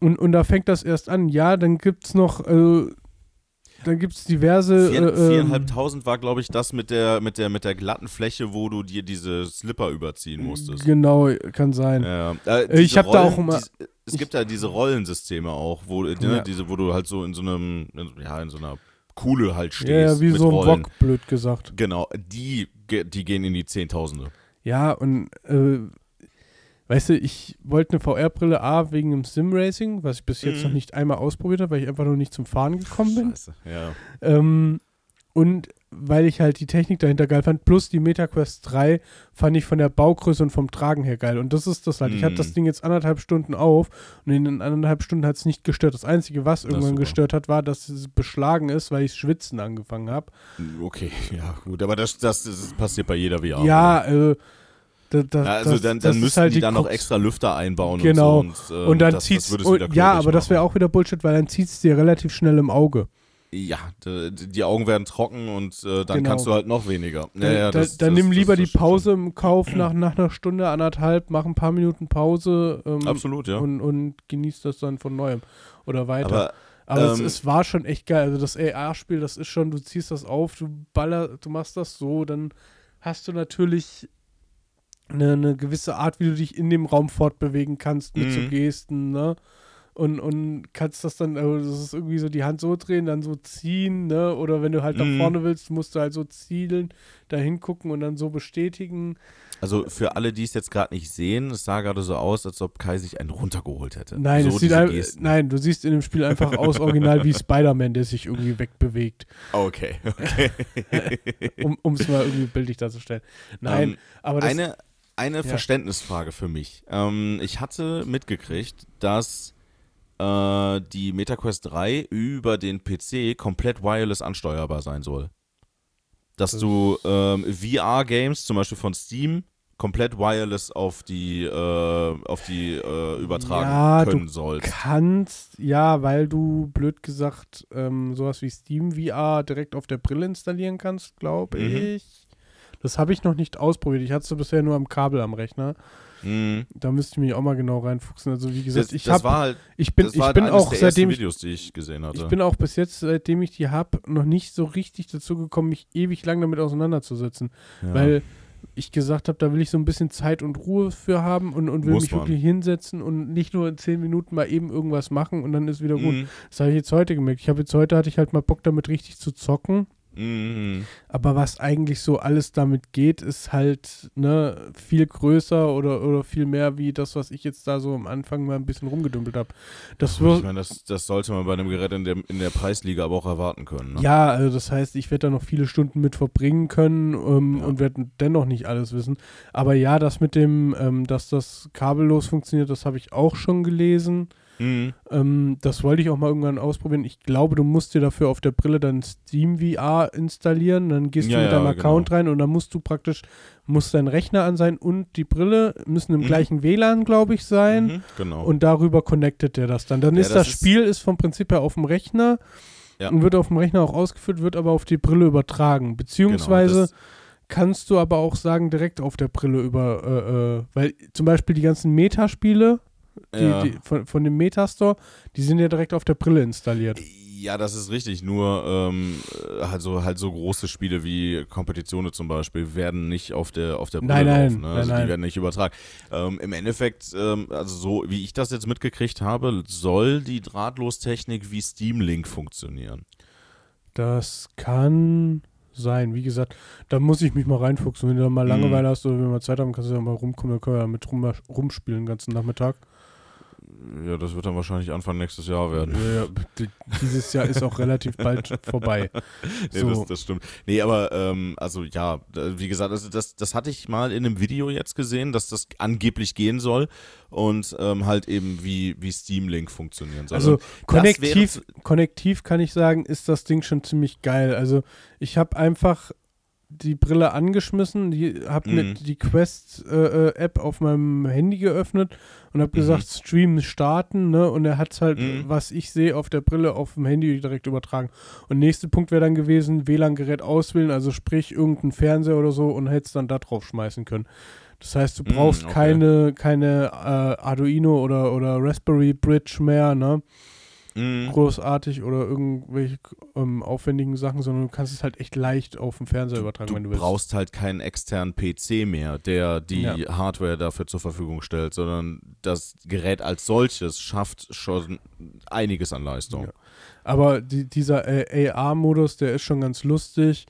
[SPEAKER 3] Und, und da fängt das erst an. Ja, dann gibt es noch, äh, dann gibt es diverse.
[SPEAKER 2] Vier,
[SPEAKER 3] äh, ähm,
[SPEAKER 2] viereinhalbtausend war, glaube ich, das mit der, mit, der, mit der glatten Fläche, wo du dir diese Slipper überziehen musstest.
[SPEAKER 3] Genau, kann sein.
[SPEAKER 2] Ja, äh,
[SPEAKER 3] Ich
[SPEAKER 2] diese
[SPEAKER 3] hab da auch immer-
[SPEAKER 2] es gibt ja diese Rollensysteme auch, wo, äh,
[SPEAKER 3] Ja.
[SPEAKER 2] ne, diese, wo du halt so in so einem, in, ja, in so einer Kuhle halt stehst.
[SPEAKER 3] Ja, wie
[SPEAKER 2] mit
[SPEAKER 3] so ein. Wok, blöd gesagt.
[SPEAKER 2] Genau, die, die gehen in die Zehntausende.
[SPEAKER 3] Ja, und äh, weißt du, ich wollte eine VR-Brille A wegen dem Sim-Racing, was ich bis jetzt
[SPEAKER 2] Mhm.
[SPEAKER 3] noch nicht einmal ausprobiert habe, weil ich einfach noch nicht zum Fahren gekommen bin.
[SPEAKER 2] Scheiße, ja.
[SPEAKER 3] Ähm, und weil ich halt die Technik dahinter geil fand, plus die MetaQuest 3 fand ich von der Baugröße und vom Tragen her geil. Und das ist das halt. Ich hatte
[SPEAKER 2] Mhm.
[SPEAKER 3] das Ding jetzt anderthalb Stunden auf und in den anderthalb Stunden hat es nicht gestört. Das Einzige, was irgendwann gestört hat, war, dass es beschlagen ist, weil ich schwitzen angefangen habe.
[SPEAKER 2] Okay, ja, gut, aber das, das, das passiert bei jeder VR.
[SPEAKER 3] Ja, äh, da, da,
[SPEAKER 2] Ja, also
[SPEAKER 3] das,
[SPEAKER 2] dann, dann müssten
[SPEAKER 3] halt
[SPEAKER 2] die dann noch extra Lüfter einbauen
[SPEAKER 3] Genau.
[SPEAKER 2] und so. Und, ähm,
[SPEAKER 3] Und dann
[SPEAKER 2] das,
[SPEAKER 3] zieht's.
[SPEAKER 2] das würde es
[SPEAKER 3] und, ja, aber das wäre
[SPEAKER 2] machen.
[SPEAKER 3] auch wieder Bullshit, weil dann zieht es dir relativ schnell im Auge.
[SPEAKER 2] Ja, die Augen werden trocken und äh, dann
[SPEAKER 3] Genau.
[SPEAKER 2] kannst du halt noch weniger.
[SPEAKER 3] Dann,
[SPEAKER 2] Ja, ja,
[SPEAKER 3] da,
[SPEAKER 2] das-
[SPEAKER 3] dann
[SPEAKER 2] das-
[SPEAKER 3] nimm
[SPEAKER 2] das-
[SPEAKER 3] lieber
[SPEAKER 2] das
[SPEAKER 3] die Pause im Kauf nach, nach einer Stunde, anderthalb, mach ein paar Minuten Pause ähm.
[SPEAKER 2] Absolut, ja.
[SPEAKER 3] und, und genieß das dann von neuem oder weiter.
[SPEAKER 2] aber
[SPEAKER 3] Aber es,
[SPEAKER 2] ähm,
[SPEAKER 3] es war schon echt geil. Also das AR-Spiel, das ist schon, du ziehst das auf, du baller, du machst das so, dann hast du natürlich eine, eine gewisse Art, wie du dich in dem Raum fortbewegen kannst mit so
[SPEAKER 2] Mhm.
[SPEAKER 3] Gesten, ne? Und, und kannst das dann, also das ist irgendwie so die Hand so drehen, dann so ziehen, ne? Oder wenn du halt
[SPEAKER 2] Mhm.
[SPEAKER 3] nach vorne willst, musst du halt so zielen, da hingucken und dann so bestätigen.
[SPEAKER 2] also für alle, die es jetzt gerade nicht sehen, es sah gerade so aus, als ob Kai sich einen runtergeholt hätte.
[SPEAKER 3] Nein,
[SPEAKER 2] so
[SPEAKER 3] ein, nein, du siehst in dem Spiel einfach aus original wie Spider-Man, der sich irgendwie wegbewegt,
[SPEAKER 2] Okay, okay.
[SPEAKER 3] um es mal irgendwie bildlich darzustellen. Nein,
[SPEAKER 2] Ähm,
[SPEAKER 3] aber das,
[SPEAKER 2] eine eine Verständnisfrage für mich. Ähm, ich hatte mitgekriegt, dass äh, die MetaQuest 3 über den PC komplett wireless ansteuerbar sein soll. Dass
[SPEAKER 3] Das-
[SPEAKER 2] du ähm, VR-Games, zum Beispiel von Steam, komplett wireless auf die, äh, auf die äh, übertragen
[SPEAKER 3] Ja, du
[SPEAKER 2] können sollst.
[SPEAKER 3] kannst, ja, weil du blöd gesagt ähm, sowas wie Steam VR direkt auf der Brille installieren kannst, glaube
[SPEAKER 2] Mhm.
[SPEAKER 3] ich. Das habe ich noch nicht ausprobiert. Ich hatte es bisher nur am Kabel am Rechner.
[SPEAKER 2] Mhm.
[SPEAKER 3] Da müsste ich mich auch mal genau reinfuchsen. Also wie gesagt,
[SPEAKER 2] Das,
[SPEAKER 3] ich habe,
[SPEAKER 2] halt,
[SPEAKER 3] ich bin, ich
[SPEAKER 2] halt
[SPEAKER 3] bin auch seitdem ich,
[SPEAKER 2] Videos, die ich gesehen hatte.
[SPEAKER 3] ich bin auch bis jetzt, seitdem ich die habe, noch nicht so richtig dazu gekommen, mich ewig lang damit auseinanderzusetzen,
[SPEAKER 2] ja.
[SPEAKER 3] weil ich gesagt habe, da will ich so ein bisschen Zeit und Ruhe für haben und, und will
[SPEAKER 2] Muss
[SPEAKER 3] mich
[SPEAKER 2] man.
[SPEAKER 3] wirklich hinsetzen und nicht nur in zehn Minuten mal eben irgendwas machen und dann ist wieder gut.
[SPEAKER 2] Mhm.
[SPEAKER 3] Das habe ich jetzt heute gemerkt. Ich habe jetzt heute hatte ich halt mal Bock damit richtig zu zocken.
[SPEAKER 2] Mhm.
[SPEAKER 3] Aber was eigentlich so alles damit geht, ist halt ne, viel größer oder, oder viel mehr wie das, was ich jetzt da so am Anfang mal ein bisschen rumgedümpelt habe. Das
[SPEAKER 2] Ich meine, das, das sollte man bei einem Gerät in der, in der Preisliga aber auch erwarten können. Ne?
[SPEAKER 3] ja, also das heißt, ich werde da noch viele Stunden mit verbringen können ähm,
[SPEAKER 2] Ja.
[SPEAKER 3] und werde dennoch nicht alles wissen. Aber ja, das mit dem, ähm, dass das kabellos funktioniert, das habe ich auch schon gelesen.
[SPEAKER 2] Mhm.
[SPEAKER 3] Ähm, das wollte ich auch mal irgendwann ausprobieren. Ich glaube, du musst dir dafür auf der Brille dann Steam VR installieren. Dann gehst
[SPEAKER 2] Ja,
[SPEAKER 3] du mit
[SPEAKER 2] ja,
[SPEAKER 3] deinem Account
[SPEAKER 2] genau.
[SPEAKER 3] rein und dann musst du praktisch, muss dein Rechner an sein und die Brille müssen im
[SPEAKER 2] Mhm.
[SPEAKER 3] gleichen WLAN, glaube ich, sein.
[SPEAKER 2] Mhm. Genau.
[SPEAKER 3] Und darüber connectet der das dann. Dann
[SPEAKER 2] Ja,
[SPEAKER 3] ist
[SPEAKER 2] das
[SPEAKER 3] das, Spiel ist vom Prinzip her auf dem Rechner und wird auf dem Rechner auch ausgeführt, wird aber auf die Brille übertragen. Beziehungsweise
[SPEAKER 2] Genau,
[SPEAKER 3] kannst du aber auch sagen, direkt auf der Brille über, äh, äh, weil zum Beispiel die ganzen Metaspiele, die,
[SPEAKER 2] ja.
[SPEAKER 3] die, von, von dem Metastore, die sind ja direkt auf der Brille installiert.
[SPEAKER 2] Ja, das ist richtig. Nur ähm, äh, halt, so, große Spiele wie Kompetitionen zum Beispiel werden nicht auf der auf der Brille
[SPEAKER 3] Nein, nein,
[SPEAKER 2] laufen. Ne?
[SPEAKER 3] nein,
[SPEAKER 2] Also
[SPEAKER 3] nein.
[SPEAKER 2] die werden nicht übertragen. Ähm, Im Endeffekt, ähm, also so wie ich das jetzt mitgekriegt habe, soll die Drahtlostechnik wie Steam Link funktionieren.
[SPEAKER 3] Das kann sein. Wie gesagt, da muss ich mich mal reinfuchsen. Wenn du da mal
[SPEAKER 2] Mhm.
[SPEAKER 3] Langeweile hast oder wenn wir mal Zeit haben, kannst du ja mal rumkommen, dann können wir ja mit rum, rumspielen den ganzen Nachmittag.
[SPEAKER 2] Ja, das wird dann wahrscheinlich Anfang nächstes Jahr werden.
[SPEAKER 3] Ja, d- dieses Jahr ist auch relativ bald vorbei.
[SPEAKER 2] Nee,
[SPEAKER 3] So.
[SPEAKER 2] das, das stimmt. Nee, aber ähm, also ja, wie gesagt, also das, das hatte ich mal in einem Video jetzt gesehen, dass das angeblich gehen soll und ähm, halt eben wie, wie Steam Link funktionieren soll.
[SPEAKER 3] Also konnektiv,
[SPEAKER 2] wäre-
[SPEAKER 3] konnektiv kann ich sagen, ist das Ding schon ziemlich geil. Also ich habe einfach die Brille angeschmissen, die habe
[SPEAKER 2] Mhm.
[SPEAKER 3] mit die Quest-App auf meinem Handy geöffnet und habe
[SPEAKER 2] Mhm.
[SPEAKER 3] gesagt, Stream starten, ne? Und er hat halt,
[SPEAKER 2] Mhm.
[SPEAKER 3] was ich sehe, auf der Brille auf dem Handy direkt übertragen. Und nächster Punkt wäre dann gewesen, WLAN-Gerät auswählen, also sprich irgendein Fernseher oder so und hättest dann da drauf schmeißen können. Das heißt, du
[SPEAKER 2] Mhm,
[SPEAKER 3] brauchst
[SPEAKER 2] okay.
[SPEAKER 3] keine, keine äh, Arduino oder, oder Raspberry Bridge mehr, ne?
[SPEAKER 2] Mhm.
[SPEAKER 3] großartig oder irgendwelche ähm, aufwendigen Sachen, sondern du kannst es halt echt leicht auf dem Fernseher übertragen,
[SPEAKER 2] Du
[SPEAKER 3] wenn du willst.
[SPEAKER 2] brauchst halt keinen externen PC mehr, der die
[SPEAKER 3] Ja.
[SPEAKER 2] Hardware dafür zur Verfügung stellt, sondern das Gerät als solches schafft schon einiges an Leistung.
[SPEAKER 3] Ja. Aber die, dieser äh, AR-Modus, der ist schon ganz lustig.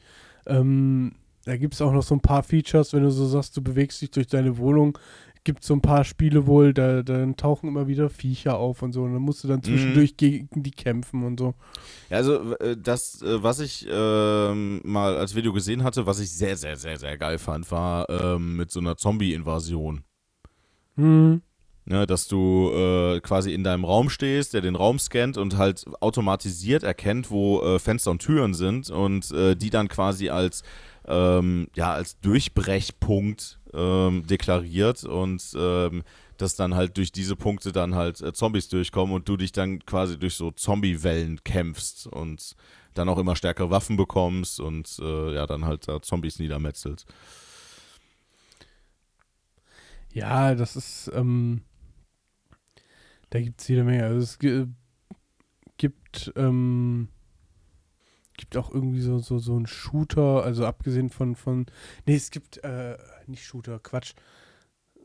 [SPEAKER 3] Ähm, da gibt es auch noch so ein paar Features, wenn du so sagst, du bewegst dich durch deine Wohnung. Gibt so ein paar Spiele wohl, da dann tauchen immer wieder Viecher auf und so. Und dann musst du dann
[SPEAKER 2] Mhm.
[SPEAKER 3] zwischendurch gegen die kämpfen und so.
[SPEAKER 2] Ja, also äh, das, äh, was ich ähm, mal als Video gesehen hatte, was ich sehr, sehr, sehr, sehr geil fand, war ähm, mit so einer Zombie-Invasion.
[SPEAKER 3] Hm.
[SPEAKER 2] Ne, dass du äh, quasi in deinem Raum stehst, der den Raum scannt und halt automatisiert erkennt, wo äh, Fenster und Türen sind und äh, die dann quasi als ähm, ja als Durchbrechpunkt ähm, deklariert und ähm, dass dann halt durch diese Punkte dann halt äh, Zombies durchkommen und du dich dann quasi durch so Zombie-Wellen kämpfst und dann auch immer stärkere Waffen bekommst und äh, ja dann halt da Zombies niedermetzelt.
[SPEAKER 3] Ja, das ist, ähm, da gibt es jede Menge. Also es gi- gibt, ähm, gibt auch irgendwie so, so, so einen Shooter, also abgesehen von, von, nee, es gibt, äh, nicht Shooter, Quatsch,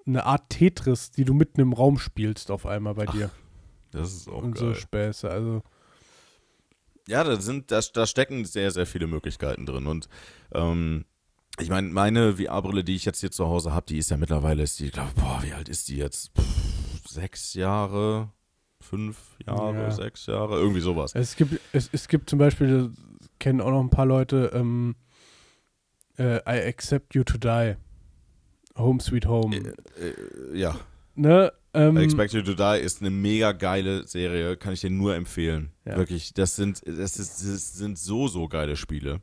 [SPEAKER 3] eine Art Tetris, die du mitten im Raum spielst auf einmal bei dir.
[SPEAKER 2] Das ist auch
[SPEAKER 3] und
[SPEAKER 2] geil.
[SPEAKER 3] so Späße, also,
[SPEAKER 2] Ja, da sind, da, da stecken sehr, sehr viele Möglichkeiten drin. Und ähm, ich meine, meine VR-Brille, die ich jetzt hier zu Hause habe, die ist ja mittlerweile, ist die, ich glaube, boah, wie alt ist die jetzt? Pff, sechs Jahre, fünf Jahre,
[SPEAKER 3] Ja.
[SPEAKER 2] sechs Jahre, irgendwie sowas.
[SPEAKER 3] es gibt, es, es gibt zum Beispiel, kennen auch noch ein paar Leute, ähm, äh, I Accept You to Die. Home Sweet Home.
[SPEAKER 2] Äh, äh, ja,
[SPEAKER 3] ne? Ähm,
[SPEAKER 2] I Expect You to Die ist eine mega geile Serie, kann ich dir nur empfehlen.
[SPEAKER 3] Ja.
[SPEAKER 2] Wirklich, das sind, das, ist, das sind so, so geile Spiele.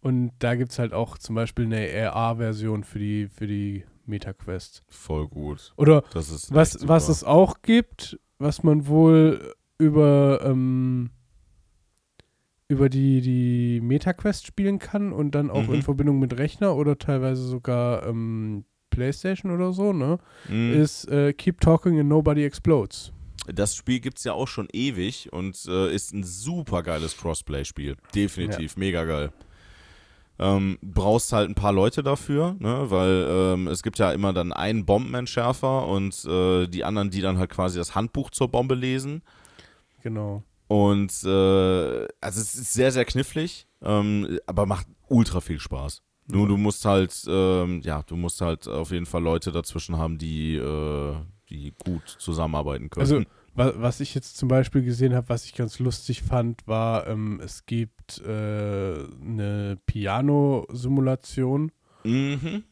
[SPEAKER 3] Und da gibt es halt auch zum Beispiel eine AR-Version für die, für die MetaQuest.
[SPEAKER 2] Voll gut.
[SPEAKER 3] Oder was, was es auch gibt, was man wohl über, ähm, über die, die MetaQuest spielen kann und dann auch
[SPEAKER 2] Mhm.
[SPEAKER 3] in Verbindung mit Rechner oder teilweise sogar ähm, Playstation oder so, ne?
[SPEAKER 2] Mhm.
[SPEAKER 3] Ist äh, Keep Talking and Nobody Explodes.
[SPEAKER 2] Das Spiel gibt es ja auch schon ewig und äh, ist ein super geiles Crossplay-Spiel. Definitiv, mega geil. Ähm, brauchst halt ein paar Leute dafür, ne? weil ähm, es gibt ja immer dann einen Bombenentschärfer und äh, die anderen, die dann halt quasi das Handbuch zur Bombe lesen.
[SPEAKER 3] Genau.
[SPEAKER 2] Und äh, also es ist sehr, sehr knifflig, ähm, aber macht ultra viel Spaß. Nur du musst halt, ähm, ja, du musst halt auf jeden Fall Leute dazwischen haben, die, äh, die gut zusammenarbeiten können.
[SPEAKER 3] Also, wa- was ich jetzt zum Beispiel gesehen habe, was ich ganz lustig fand, war, ähm, es gibt äh, eine Piano-Simulation,
[SPEAKER 2] mhm.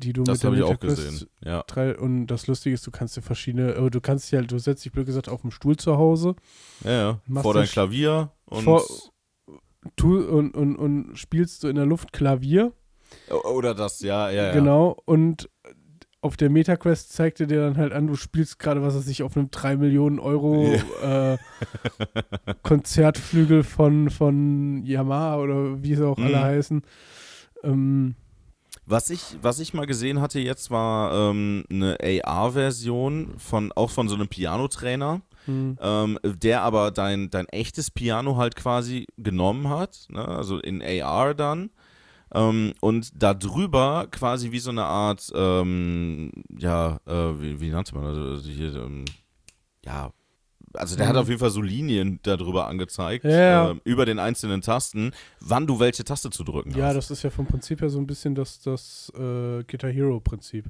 [SPEAKER 3] Die du
[SPEAKER 2] Das
[SPEAKER 3] mit der
[SPEAKER 2] habe ich auch gesehen. Ja.
[SPEAKER 3] Und das Lustige ist, du kannst dir verschiedene, du kannst dich halt, du setzt dich blöd gesagt auf dem Stuhl zu Hause
[SPEAKER 2] Ja, ja. Vor dein Klavier und.
[SPEAKER 3] vor- tu, und, und, und spielst du in der Luft Klavier.
[SPEAKER 2] oder das, ja, ja, ja.
[SPEAKER 3] Genau. Und auf der MetaQuest zeigt er dir dann halt an, du spielst gerade, was weiß ich, auf einem 3 Millionen Euro äh, Konzertflügel von, von Yamaha oder wie sie auch alle
[SPEAKER 2] Mhm.
[SPEAKER 3] heißen. Ähm,
[SPEAKER 2] Was ich, was ich mal gesehen hatte jetzt war ähm, eine AR-Version von auch von so einem Pianotrainer,
[SPEAKER 3] hm,
[SPEAKER 2] ähm, der aber dein, dein echtes Piano halt quasi genommen hat, ne? also in AR dann. Ähm, und da drüber quasi wie so eine Art, ähm, ja, äh, wie, wie nannte man das? Also hier, ähm, ja, also der hat
[SPEAKER 3] Mhm.
[SPEAKER 2] auf jeden Fall so Linien darüber angezeigt,
[SPEAKER 3] Ja.
[SPEAKER 2] ähm, über den einzelnen Tasten, wann du welche Taste zu drücken
[SPEAKER 3] ja,
[SPEAKER 2] hast.
[SPEAKER 3] das ist ja vom Prinzip her so ein bisschen das, das äh, Guitar Hero-Prinzip.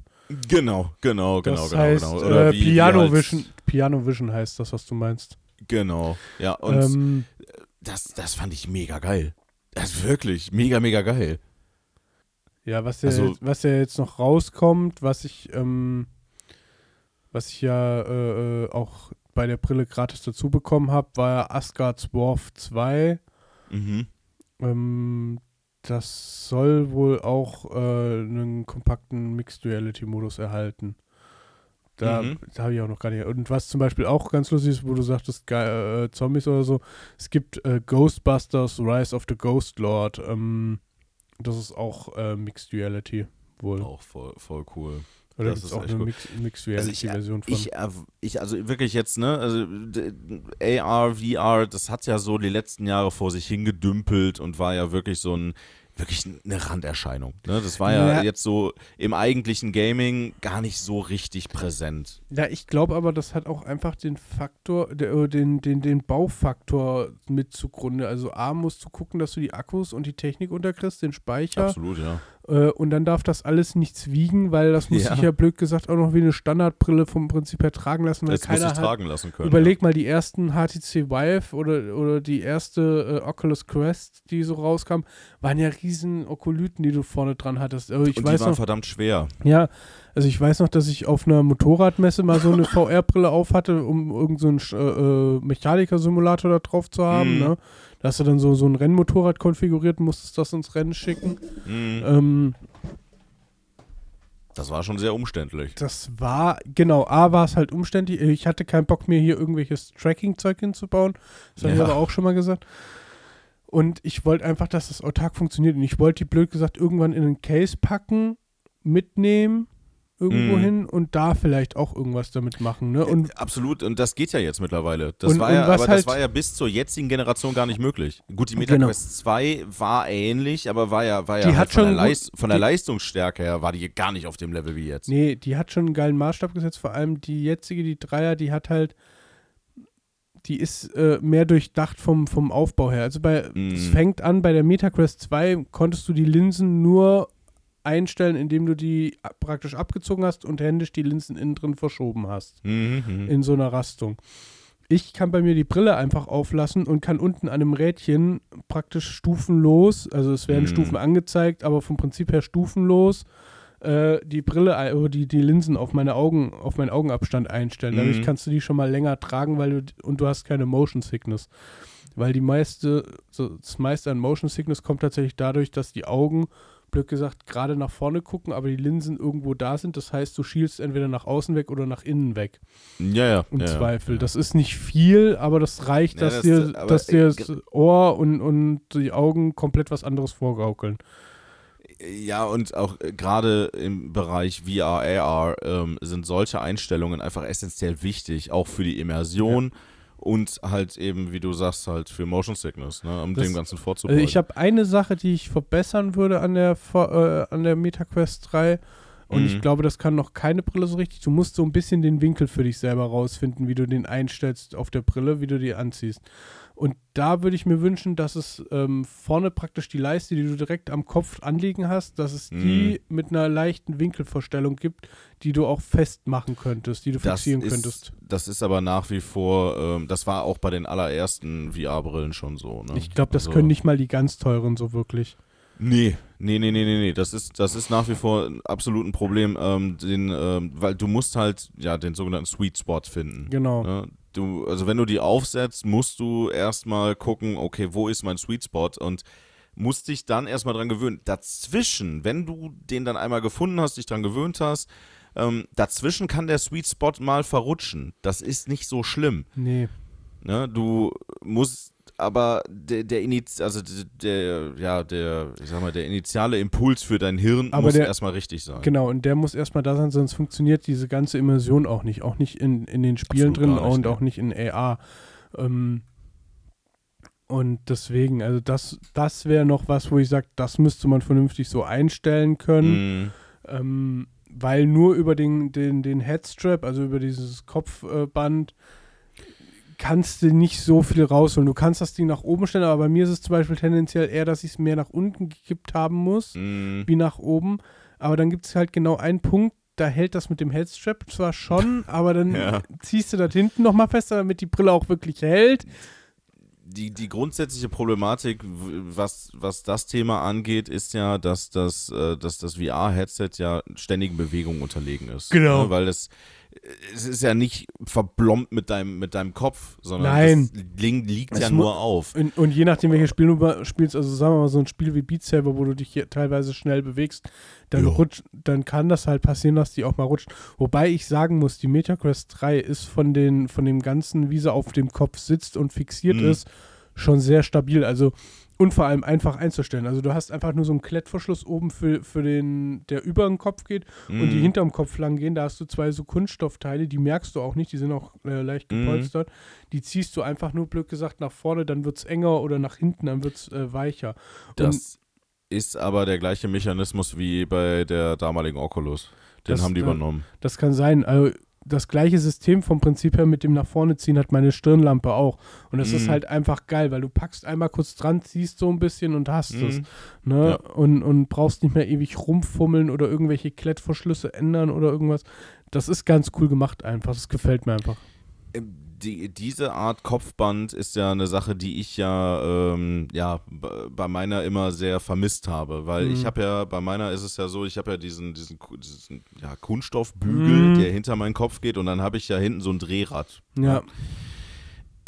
[SPEAKER 2] Genau, genau, genau,
[SPEAKER 3] das
[SPEAKER 2] genau.
[SPEAKER 3] heißt,
[SPEAKER 2] genau. Oder
[SPEAKER 3] äh,
[SPEAKER 2] wie- wie
[SPEAKER 3] Piano,
[SPEAKER 2] halt-
[SPEAKER 3] Vision, Piano Vision heißt das, was du meinst.
[SPEAKER 2] Genau, ja, und
[SPEAKER 3] Ähm,
[SPEAKER 2] das, das fand ich mega geil. Das ist wirklich mega, mega geil.
[SPEAKER 3] Ja, was ja,
[SPEAKER 2] Also-
[SPEAKER 3] jetzt, was ja jetzt noch rauskommt, was ich, ähm, was ich ja äh, äh, auch bei der Brille gratis dazu bekommen habe, war ja Asgard's Dwarf 2.
[SPEAKER 2] Mhm.
[SPEAKER 3] Ähm, das soll wohl auch äh, einen kompakten Mixed Reality Modus erhalten. Da,
[SPEAKER 2] Mhm.
[SPEAKER 3] da habe ich auch noch gar nicht. Und was zum Beispiel auch ganz lustig ist, wo du sagtest, äh, Zombies oder so, es gibt äh, Ghostbusters Rise of the Ghost Lord. Ähm, das ist auch äh, Mixed Reality wohl.
[SPEAKER 2] Auch voll, voll cool.
[SPEAKER 3] Oder
[SPEAKER 2] Das ist
[SPEAKER 3] auch
[SPEAKER 2] echt
[SPEAKER 3] eine. Mix, Mixed
[SPEAKER 2] Also
[SPEAKER 3] Reality Version von?
[SPEAKER 2] Ich, äh, ich, also wirklich jetzt, ne, also AR, VR, das hat ja so die letzten Jahre vor sich hingedümpelt und war ja wirklich so ein, wirklich eine Randerscheinung. Ne? Das war ja,
[SPEAKER 3] Ja.
[SPEAKER 2] jetzt so im eigentlichen Gaming gar nicht so richtig präsent.
[SPEAKER 3] Ja, ich glaube aber, das hat auch einfach den Faktor, der, äh, den, den, den Baufaktor mit zugrunde. Also A, musst du gucken, dass du die Akkus und die Technik unterkriegst, den Speicher.
[SPEAKER 2] Absolut, ja.
[SPEAKER 3] Äh, und dann darf das alles nichts wiegen, weil das muss
[SPEAKER 2] Ja.
[SPEAKER 3] sich ja blöd gesagt auch noch wie eine Standardbrille vom Prinzip her tragen lassen, weil
[SPEAKER 2] Jetzt muss
[SPEAKER 3] keiner
[SPEAKER 2] ich
[SPEAKER 3] hat,
[SPEAKER 2] tragen lassen können.
[SPEAKER 3] Überleg mal die ersten HTC Vive oder, oder die erste äh, Oculus Quest, die so rauskam, waren ja riesen Okolyten, die du vorne dran hattest. Also ich
[SPEAKER 2] ja. Und die
[SPEAKER 3] weiß
[SPEAKER 2] waren
[SPEAKER 3] noch,
[SPEAKER 2] verdammt schwer.
[SPEAKER 3] ja, also ich weiß noch, dass ich auf einer Motorradmesse mal so eine VR-Brille auf hatte, um irgendeinen so einen äh, äh, Mechaniker-Simulator da drauf zu haben.
[SPEAKER 2] Mhm.
[SPEAKER 3] Ne? Da hast du dann so, so ein Rennmotorrad konfiguriert, musstest das ins Rennen schicken.
[SPEAKER 2] Mhm.
[SPEAKER 3] Ähm,
[SPEAKER 2] Das war schon sehr umständlich.
[SPEAKER 3] das war, genau, A war es halt umständlich. Ich hatte keinen Bock mir hier irgendwelches Tracking-Zeug hinzubauen. Das habe ich
[SPEAKER 2] Ja.
[SPEAKER 3] aber auch schon mal gesagt. Und ich wollte einfach, dass das autark funktioniert. Und ich wollte die blöd gesagt irgendwann in einen Case packen, mitnehmen, irgendwo
[SPEAKER 2] Mhm.
[SPEAKER 3] hin und da vielleicht auch irgendwas damit machen. Ne? Und
[SPEAKER 2] Absolut, und das geht ja jetzt mittlerweile. Das
[SPEAKER 3] Und-
[SPEAKER 2] war
[SPEAKER 3] und
[SPEAKER 2] ja, aber
[SPEAKER 3] halt-
[SPEAKER 2] das war ja bis zur jetzigen Generation gar nicht möglich. Gut, die
[SPEAKER 3] Genau.
[SPEAKER 2] MetaQuest 2 war ähnlich, aber war ja, war ja
[SPEAKER 3] Die
[SPEAKER 2] halt
[SPEAKER 3] hat
[SPEAKER 2] von, der Leist von der Leistungsstärke her war die gar nicht auf dem Level wie jetzt.
[SPEAKER 3] nee, die hat schon einen geilen Maßstab gesetzt. Vor allem die jetzige, die Dreier, die hat halt, die ist äh, mehr durchdacht vom, vom Aufbau her. Also bei,
[SPEAKER 2] Mhm.
[SPEAKER 3] es fängt an, bei der MetaQuest 2 konntest du die Linsen nur einstellen, indem du die praktisch abgezogen hast und händisch die Linsen innen drin verschoben hast.
[SPEAKER 2] Mhm, mhm.
[SPEAKER 3] In so einer Rastung. Ich kann bei mir die Brille einfach auflassen und kann unten an einem Rädchen praktisch stufenlos, also es werden
[SPEAKER 2] Mhm.
[SPEAKER 3] Stufen angezeigt, aber vom Prinzip her stufenlos äh, die Brille, oder die, die Linsen auf meine Augen, auf meinen Augenabstand einstellen. Dadurch
[SPEAKER 2] Mhm.
[SPEAKER 3] kannst du die schon mal länger tragen, weil du und du hast keine Motion Sickness. Weil die meiste, so, das meiste an Motion Sickness kommt tatsächlich dadurch, dass die Augen, blöd gesagt, gerade nach vorne gucken, aber die Linsen irgendwo da sind. Das heißt, du schielst entweder nach außen weg oder nach innen weg.
[SPEAKER 2] Ja, ja.
[SPEAKER 3] Im
[SPEAKER 2] ja, ja.
[SPEAKER 3] Zweifel. Das ist nicht viel, aber das reicht,
[SPEAKER 2] Ja,
[SPEAKER 3] dass
[SPEAKER 2] das-
[SPEAKER 3] dir, dass
[SPEAKER 2] äh,
[SPEAKER 3] dir das
[SPEAKER 2] ge-
[SPEAKER 3] Ohr und, und die Augen komplett was anderes vorgaukeln.
[SPEAKER 2] Ja, und auch äh, gerade im Bereich VR, AR ähm, sind solche Einstellungen einfach essentiell wichtig, auch für die Immersion und halt eben, wie du sagst, halt für Motion Sickness, ne, um
[SPEAKER 3] Das-
[SPEAKER 2] dem Ganzen vorzubeugen.
[SPEAKER 3] Also ich habe eine Sache, die ich verbessern würde an der, äh, an der MetaQuest 3. Und
[SPEAKER 2] Mhm.
[SPEAKER 3] ich glaube, das kann noch keine Brille so richtig. Du musst so ein bisschen den Winkel für dich selber rausfinden, wie du den einstellst auf der Brille, wie du die anziehst. Und da würde ich mir wünschen, dass es ähm, vorne praktisch die Leiste, die du direkt am Kopf anliegen hast, dass es die mit einer leichten Winkelverstellung gibt, die du auch festmachen könntest, die du
[SPEAKER 2] das
[SPEAKER 3] fixieren
[SPEAKER 2] ist,
[SPEAKER 3] könntest.
[SPEAKER 2] Das ist aber nach wie vor, ähm, das war auch bei den allerersten VR-Brillen schon so. Ne?
[SPEAKER 3] Ich glaube, das
[SPEAKER 2] Also-
[SPEAKER 3] können nicht mal die ganz teuren so wirklich.
[SPEAKER 2] Nee, nee, nee, nee, nee, nee. Das ist, das ist nach wie vor ein absolut ein Problem, ähm, den, ähm, weil du musst halt ja den sogenannten Sweet Spot finden.
[SPEAKER 3] Genau.
[SPEAKER 2] Ne? Du, also wenn du die aufsetzt, musst du erstmal gucken, okay, wo ist mein Sweet Spot und musst dich dann erstmal dran gewöhnen. Dazwischen, wenn du den dann einmal gefunden hast, dich dran gewöhnt hast, ähm, dazwischen kann der Sweet Spot mal verrutschen. Das ist nicht so schlimm.
[SPEAKER 3] Nee.
[SPEAKER 2] Ne? Du musst aber der, der Iniz, also der, ja, der, ich sag mal, der initiale Impuls für dein Hirn
[SPEAKER 3] Aber
[SPEAKER 2] muss
[SPEAKER 3] der-
[SPEAKER 2] erstmal richtig sein.
[SPEAKER 3] Genau, und der muss erstmal da sein, sonst funktioniert diese ganze Immersion auch nicht. Auch nicht in, in den Spielen
[SPEAKER 2] Absolut
[SPEAKER 3] drin
[SPEAKER 2] nicht,
[SPEAKER 3] und
[SPEAKER 2] ne.
[SPEAKER 3] auch nicht in AR. Ähm, und deswegen, also das, das wäre noch was, wo ich sage, das müsste man vernünftig so einstellen können.
[SPEAKER 2] Mhm.
[SPEAKER 3] Ähm, weil nur über den, den, den Headstrap, also über dieses Kopfband, kannst du nicht so viel rausholen. Du kannst das Ding nach oben stellen, aber bei mir ist es zum Beispiel tendenziell eher, dass ich es mehr nach unten gekippt haben muss
[SPEAKER 2] Mhm.
[SPEAKER 3] wie nach oben. Aber dann gibt es halt genau einen Punkt, da hält das mit dem Headstrap zwar schon, aber dann
[SPEAKER 2] Ja.
[SPEAKER 3] ziehst du das hinten nochmal fester, damit die Brille auch wirklich hält.
[SPEAKER 2] die, die grundsätzliche Problematik, was, was das Thema angeht, ist ja, dass das, äh, dass das VR-Headset ja ständigen Bewegungen unterlegen ist.
[SPEAKER 3] Genau.
[SPEAKER 2] Ne? Weil das, es ist ja nicht verblombt mit deinem, mit deinem Kopf, sondern
[SPEAKER 3] Nein.
[SPEAKER 2] das li liegt
[SPEAKER 3] Es
[SPEAKER 2] ja nur auf.
[SPEAKER 3] Und, und je nachdem, welches Spiel du spielst, also sagen wir mal so ein Spiel wie Beat Saber, wo du dich hier teilweise schnell bewegst, dann rutscht, dann kann das halt passieren, dass die auch mal rutscht. Wobei ich sagen muss, die MetaQuest 3 ist von den, von dem Ganzen, wie sie auf dem Kopf sitzt und fixiert
[SPEAKER 2] Mhm.
[SPEAKER 3] ist, schon sehr stabil. Also und vor allem einfach einzustellen. Also du hast einfach nur so einen Klettverschluss oben für, für den, der über den Kopf geht und die
[SPEAKER 2] Mhm.
[SPEAKER 3] hinterm Kopf lang gehen. Da hast du zwei so Kunststoffteile, die merkst du auch nicht, die sind auch äh, leicht
[SPEAKER 2] Mhm.
[SPEAKER 3] gepolstert. Die ziehst du einfach nur blöd gesagt nach vorne, dann wird es enger oder nach hinten, dann wird es äh, weicher.
[SPEAKER 2] Das ist aber der gleiche Mechanismus wie bei der damaligen Oculus. Den
[SPEAKER 3] Das,
[SPEAKER 2] haben die
[SPEAKER 3] äh,
[SPEAKER 2] übernommen.
[SPEAKER 3] Das kann sein. Also das gleiche System vom Prinzip her mit dem nach vorne ziehen hat meine Stirnlampe auch. Und das ist
[SPEAKER 2] Mhm.
[SPEAKER 3] halt einfach geil, weil du packst einmal kurz dran, ziehst so ein bisschen und hast es.
[SPEAKER 2] Mhm.
[SPEAKER 3] Ne?
[SPEAKER 2] Ja.
[SPEAKER 3] Und, und brauchst nicht mehr ewig rumfummeln oder irgendwelche Klettverschlüsse ändern oder irgendwas. Das ist ganz cool gemacht einfach. Das gefällt mir einfach.
[SPEAKER 2] Ähm, Die, diese Art Kopfband ist ja eine Sache, die ich ja, ähm, ja bei meiner immer sehr vermisst habe, weil
[SPEAKER 3] Mhm.
[SPEAKER 2] ich habe ja, bei meiner ist es ja so, ich habe ja diesen, diesen, diesen ja, Kunststoffbügel,
[SPEAKER 3] Mhm.
[SPEAKER 2] der hinter meinen Kopf geht und dann habe ich ja hinten so ein Drehrad.
[SPEAKER 3] Ja.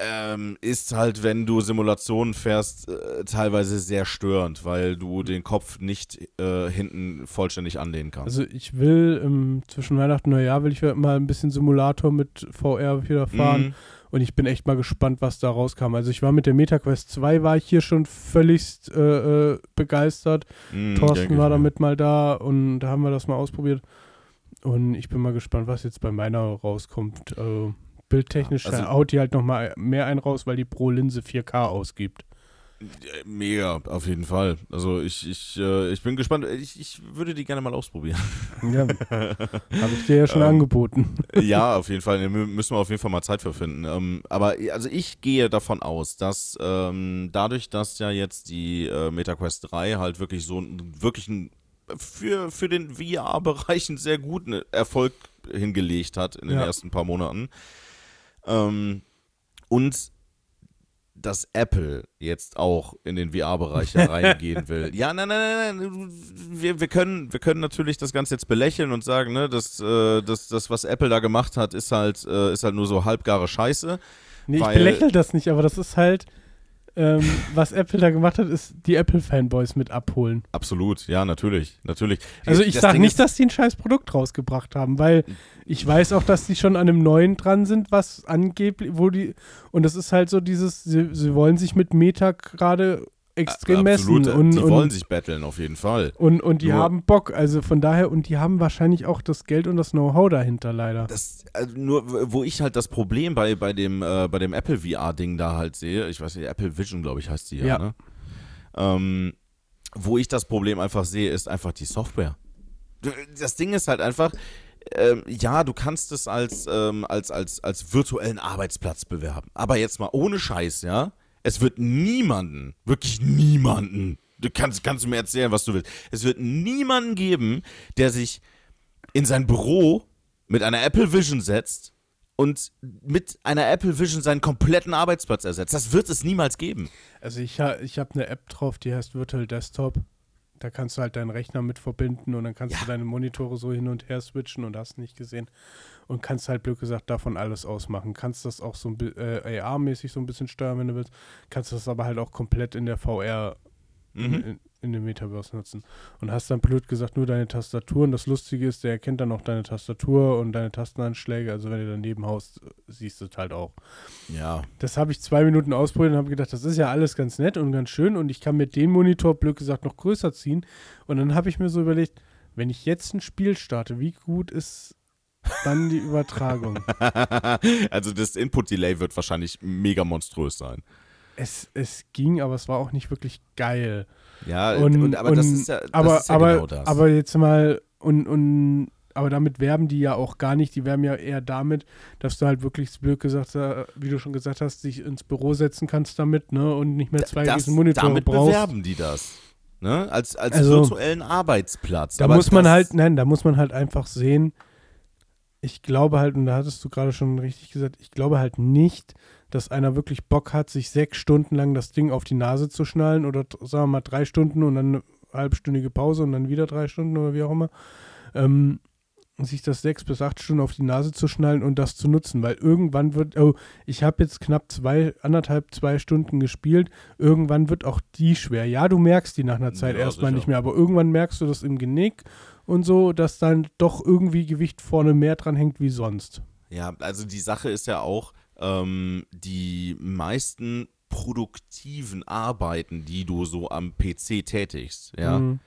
[SPEAKER 2] Ähm, ist halt, wenn du Simulationen fährst, äh, teilweise sehr störend, weil du den Kopf nicht äh, hinten vollständig anlehnen kannst.
[SPEAKER 3] Also ich will ähm, zwischen Weihnachten und Neujahr will ich ja mal ein bisschen Simulator mit VR wieder fahren.
[SPEAKER 2] Mhm.
[SPEAKER 3] Und ich bin echt mal gespannt, was da rauskam. Also ich war mit der MetaQuest 2, war ich hier schon völligst äh, äh, begeistert.
[SPEAKER 2] Mhm,
[SPEAKER 3] Thorsten war damit mal da und da haben wir das mal ausprobiert. Und ich bin mal gespannt, was jetzt bei meiner rauskommt. Also bildtechnisch
[SPEAKER 2] also-
[SPEAKER 3] haut die halt nochmal mehr ein raus, weil die pro Linse 4K ausgibt.
[SPEAKER 2] Mega, auf jeden Fall. Also ich, ich, äh, ich bin gespannt. Ich, ich würde die gerne mal ausprobieren.
[SPEAKER 3] Ja, habe ich dir ja schon
[SPEAKER 2] Ähm,
[SPEAKER 3] angeboten.
[SPEAKER 2] ja, auf jeden Fall. Da mü- müssen wir auf jeden Fall mal Zeit für finden. Ähm, aber also ich gehe davon aus, dass ähm, dadurch, dass ja jetzt die äh, MetaQuest 3 halt wirklich so ein, wirklich ein, für, für den VR-Bereich einen sehr guten Erfolg hingelegt hat in den
[SPEAKER 3] Ja.
[SPEAKER 2] ersten paar Monaten. Ähm, und dass Apple jetzt auch in den VR-Bereich reingehen will. Ja, nein, nein, nein, nein. Wir, wir, können, wir können natürlich das Ganze jetzt belächeln und sagen, ne, dass, äh, dass das, was Apple da gemacht hat, ist halt, äh, ist halt nur so halbgare Scheiße.
[SPEAKER 3] Nee, ich belächle das nicht, aber das ist halt, ähm, was Apple da gemacht hat, ist die Apple-Fanboys mit abholen.
[SPEAKER 2] Absolut, ja, natürlich, natürlich.
[SPEAKER 3] Also ich sage nicht, dass die ein scheiß Produkt rausgebracht haben, weil ich weiß auch, dass die schon an einem neuen dran sind, was angeblich, wo die, und das ist halt so dieses, sie, sie wollen sich mit Meta gerade extrem
[SPEAKER 2] Absolut,
[SPEAKER 3] messen. Und,
[SPEAKER 2] die wollen
[SPEAKER 3] und,
[SPEAKER 2] sich battlen, auf jeden Fall.
[SPEAKER 3] und, und die
[SPEAKER 2] Nur-
[SPEAKER 3] haben Bock, also von daher, und die haben wahrscheinlich auch das Geld und das Know-how dahinter leider.
[SPEAKER 2] Das, also nur, wo ich halt das Problem bei, bei dem, äh, bei dem Apple VR-Ding da halt sehe, ich weiß nicht, Apple Vision, glaube ich, heißt die ja,
[SPEAKER 3] Ja.
[SPEAKER 2] ne? Ähm, wo ich das Problem einfach sehe, ist einfach die Software. Das Ding ist halt einfach, ähm, ja, du kannst es als, ähm, als, als, als virtuellen Arbeitsplatz bewerben. Aber jetzt mal ohne Scheiß, ja? Es wird niemanden, wirklich niemanden, du kannst, kannst du mir erzählen, was du willst, es wird niemanden geben, der sich in sein Büro mit einer Apple Vision setzt und mit einer Apple Vision seinen kompletten Arbeitsplatz ersetzt. Das wird es niemals geben.
[SPEAKER 3] Also ich, ha, ich habe eine App drauf, die heißt Virtual Desktop. Da kannst du halt deinen Rechner mit verbinden und dann kannst
[SPEAKER 2] Ja.
[SPEAKER 3] du deine Monitore so hin und her switchen und hast nicht gesehen. Und kannst halt, blöd gesagt, davon alles ausmachen. Kannst das auch so ein äh, AR-mäßig so ein bisschen steuern, wenn du willst. Kannst das aber halt auch komplett in der VR in,
[SPEAKER 2] Mhm.
[SPEAKER 3] in, in dem Metaverse nutzen. Und hast dann blöd gesagt nur deine Tastatur. Und das Lustige ist, der erkennt dann auch deine Tastatur und deine Tastenanschläge. Also wenn du daneben haust, siehst du es halt auch.
[SPEAKER 2] Ja.
[SPEAKER 3] Das habe ich zwei Minuten ausprobiert und habe gedacht, das ist ja alles ganz nett und ganz schön und ich kann mit dem Monitor, blöd gesagt, noch größer ziehen. Und dann habe ich mir so überlegt, wenn ich jetzt ein Spiel starte, wie gut ist dann die Übertragung?
[SPEAKER 2] also das Input-Delay wird wahrscheinlich mega monströs sein.
[SPEAKER 3] es, es ging, aber es war auch nicht wirklich geil.
[SPEAKER 2] Ja,
[SPEAKER 3] Und,
[SPEAKER 2] und, aber das
[SPEAKER 3] und-
[SPEAKER 2] ist ja, das
[SPEAKER 3] aber,
[SPEAKER 2] ist ja
[SPEAKER 3] aber,
[SPEAKER 2] genau das.
[SPEAKER 3] aber jetzt mal und, und aber damit werben die ja auch gar nicht. Die werben ja eher damit, dass du halt wirklich, blöd gesagt, äh, wie du schon gesagt hast, dich ins Büro setzen kannst damit, ne? Und nicht mehr zwei
[SPEAKER 2] das,
[SPEAKER 3] riesen Monitore
[SPEAKER 2] damit
[SPEAKER 3] brauchst.
[SPEAKER 2] bewerben die das. Ne? Als, als
[SPEAKER 3] Also,
[SPEAKER 2] virtuellen Arbeitsplatz.
[SPEAKER 3] Da
[SPEAKER 2] Aber
[SPEAKER 3] muss man
[SPEAKER 2] das-
[SPEAKER 3] halt, nein, da muss man halt einfach sehen, ich glaube halt, und da hattest du gerade schon richtig gesagt, ich glaube halt nicht, dass einer wirklich Bock hat, sich sechs Stunden lang das Ding auf die Nase zu schnallen oder sagen wir mal drei Stunden und dann eine halbstündige Pause und dann wieder drei Stunden oder wie auch immer. Ähm, sich das sechs bis acht Stunden auf die Nase zu schnallen und das zu nutzen, weil irgendwann wird, oh, ich habe jetzt knapp zwei, anderthalb, zwei Stunden gespielt, irgendwann wird auch die schwer. Ja, du merkst die nach einer Zeit
[SPEAKER 2] Ja,
[SPEAKER 3] erstmal
[SPEAKER 2] sicher.
[SPEAKER 3] nicht mehr, aber irgendwann merkst du das im Genick und so, dass dann doch irgendwie Gewicht vorne mehr dran hängt wie sonst.
[SPEAKER 2] Ja, also die Sache ist ja auch, ähm, die meisten produktiven Arbeiten, die du so am PC tätigst, ja,
[SPEAKER 3] Mhm.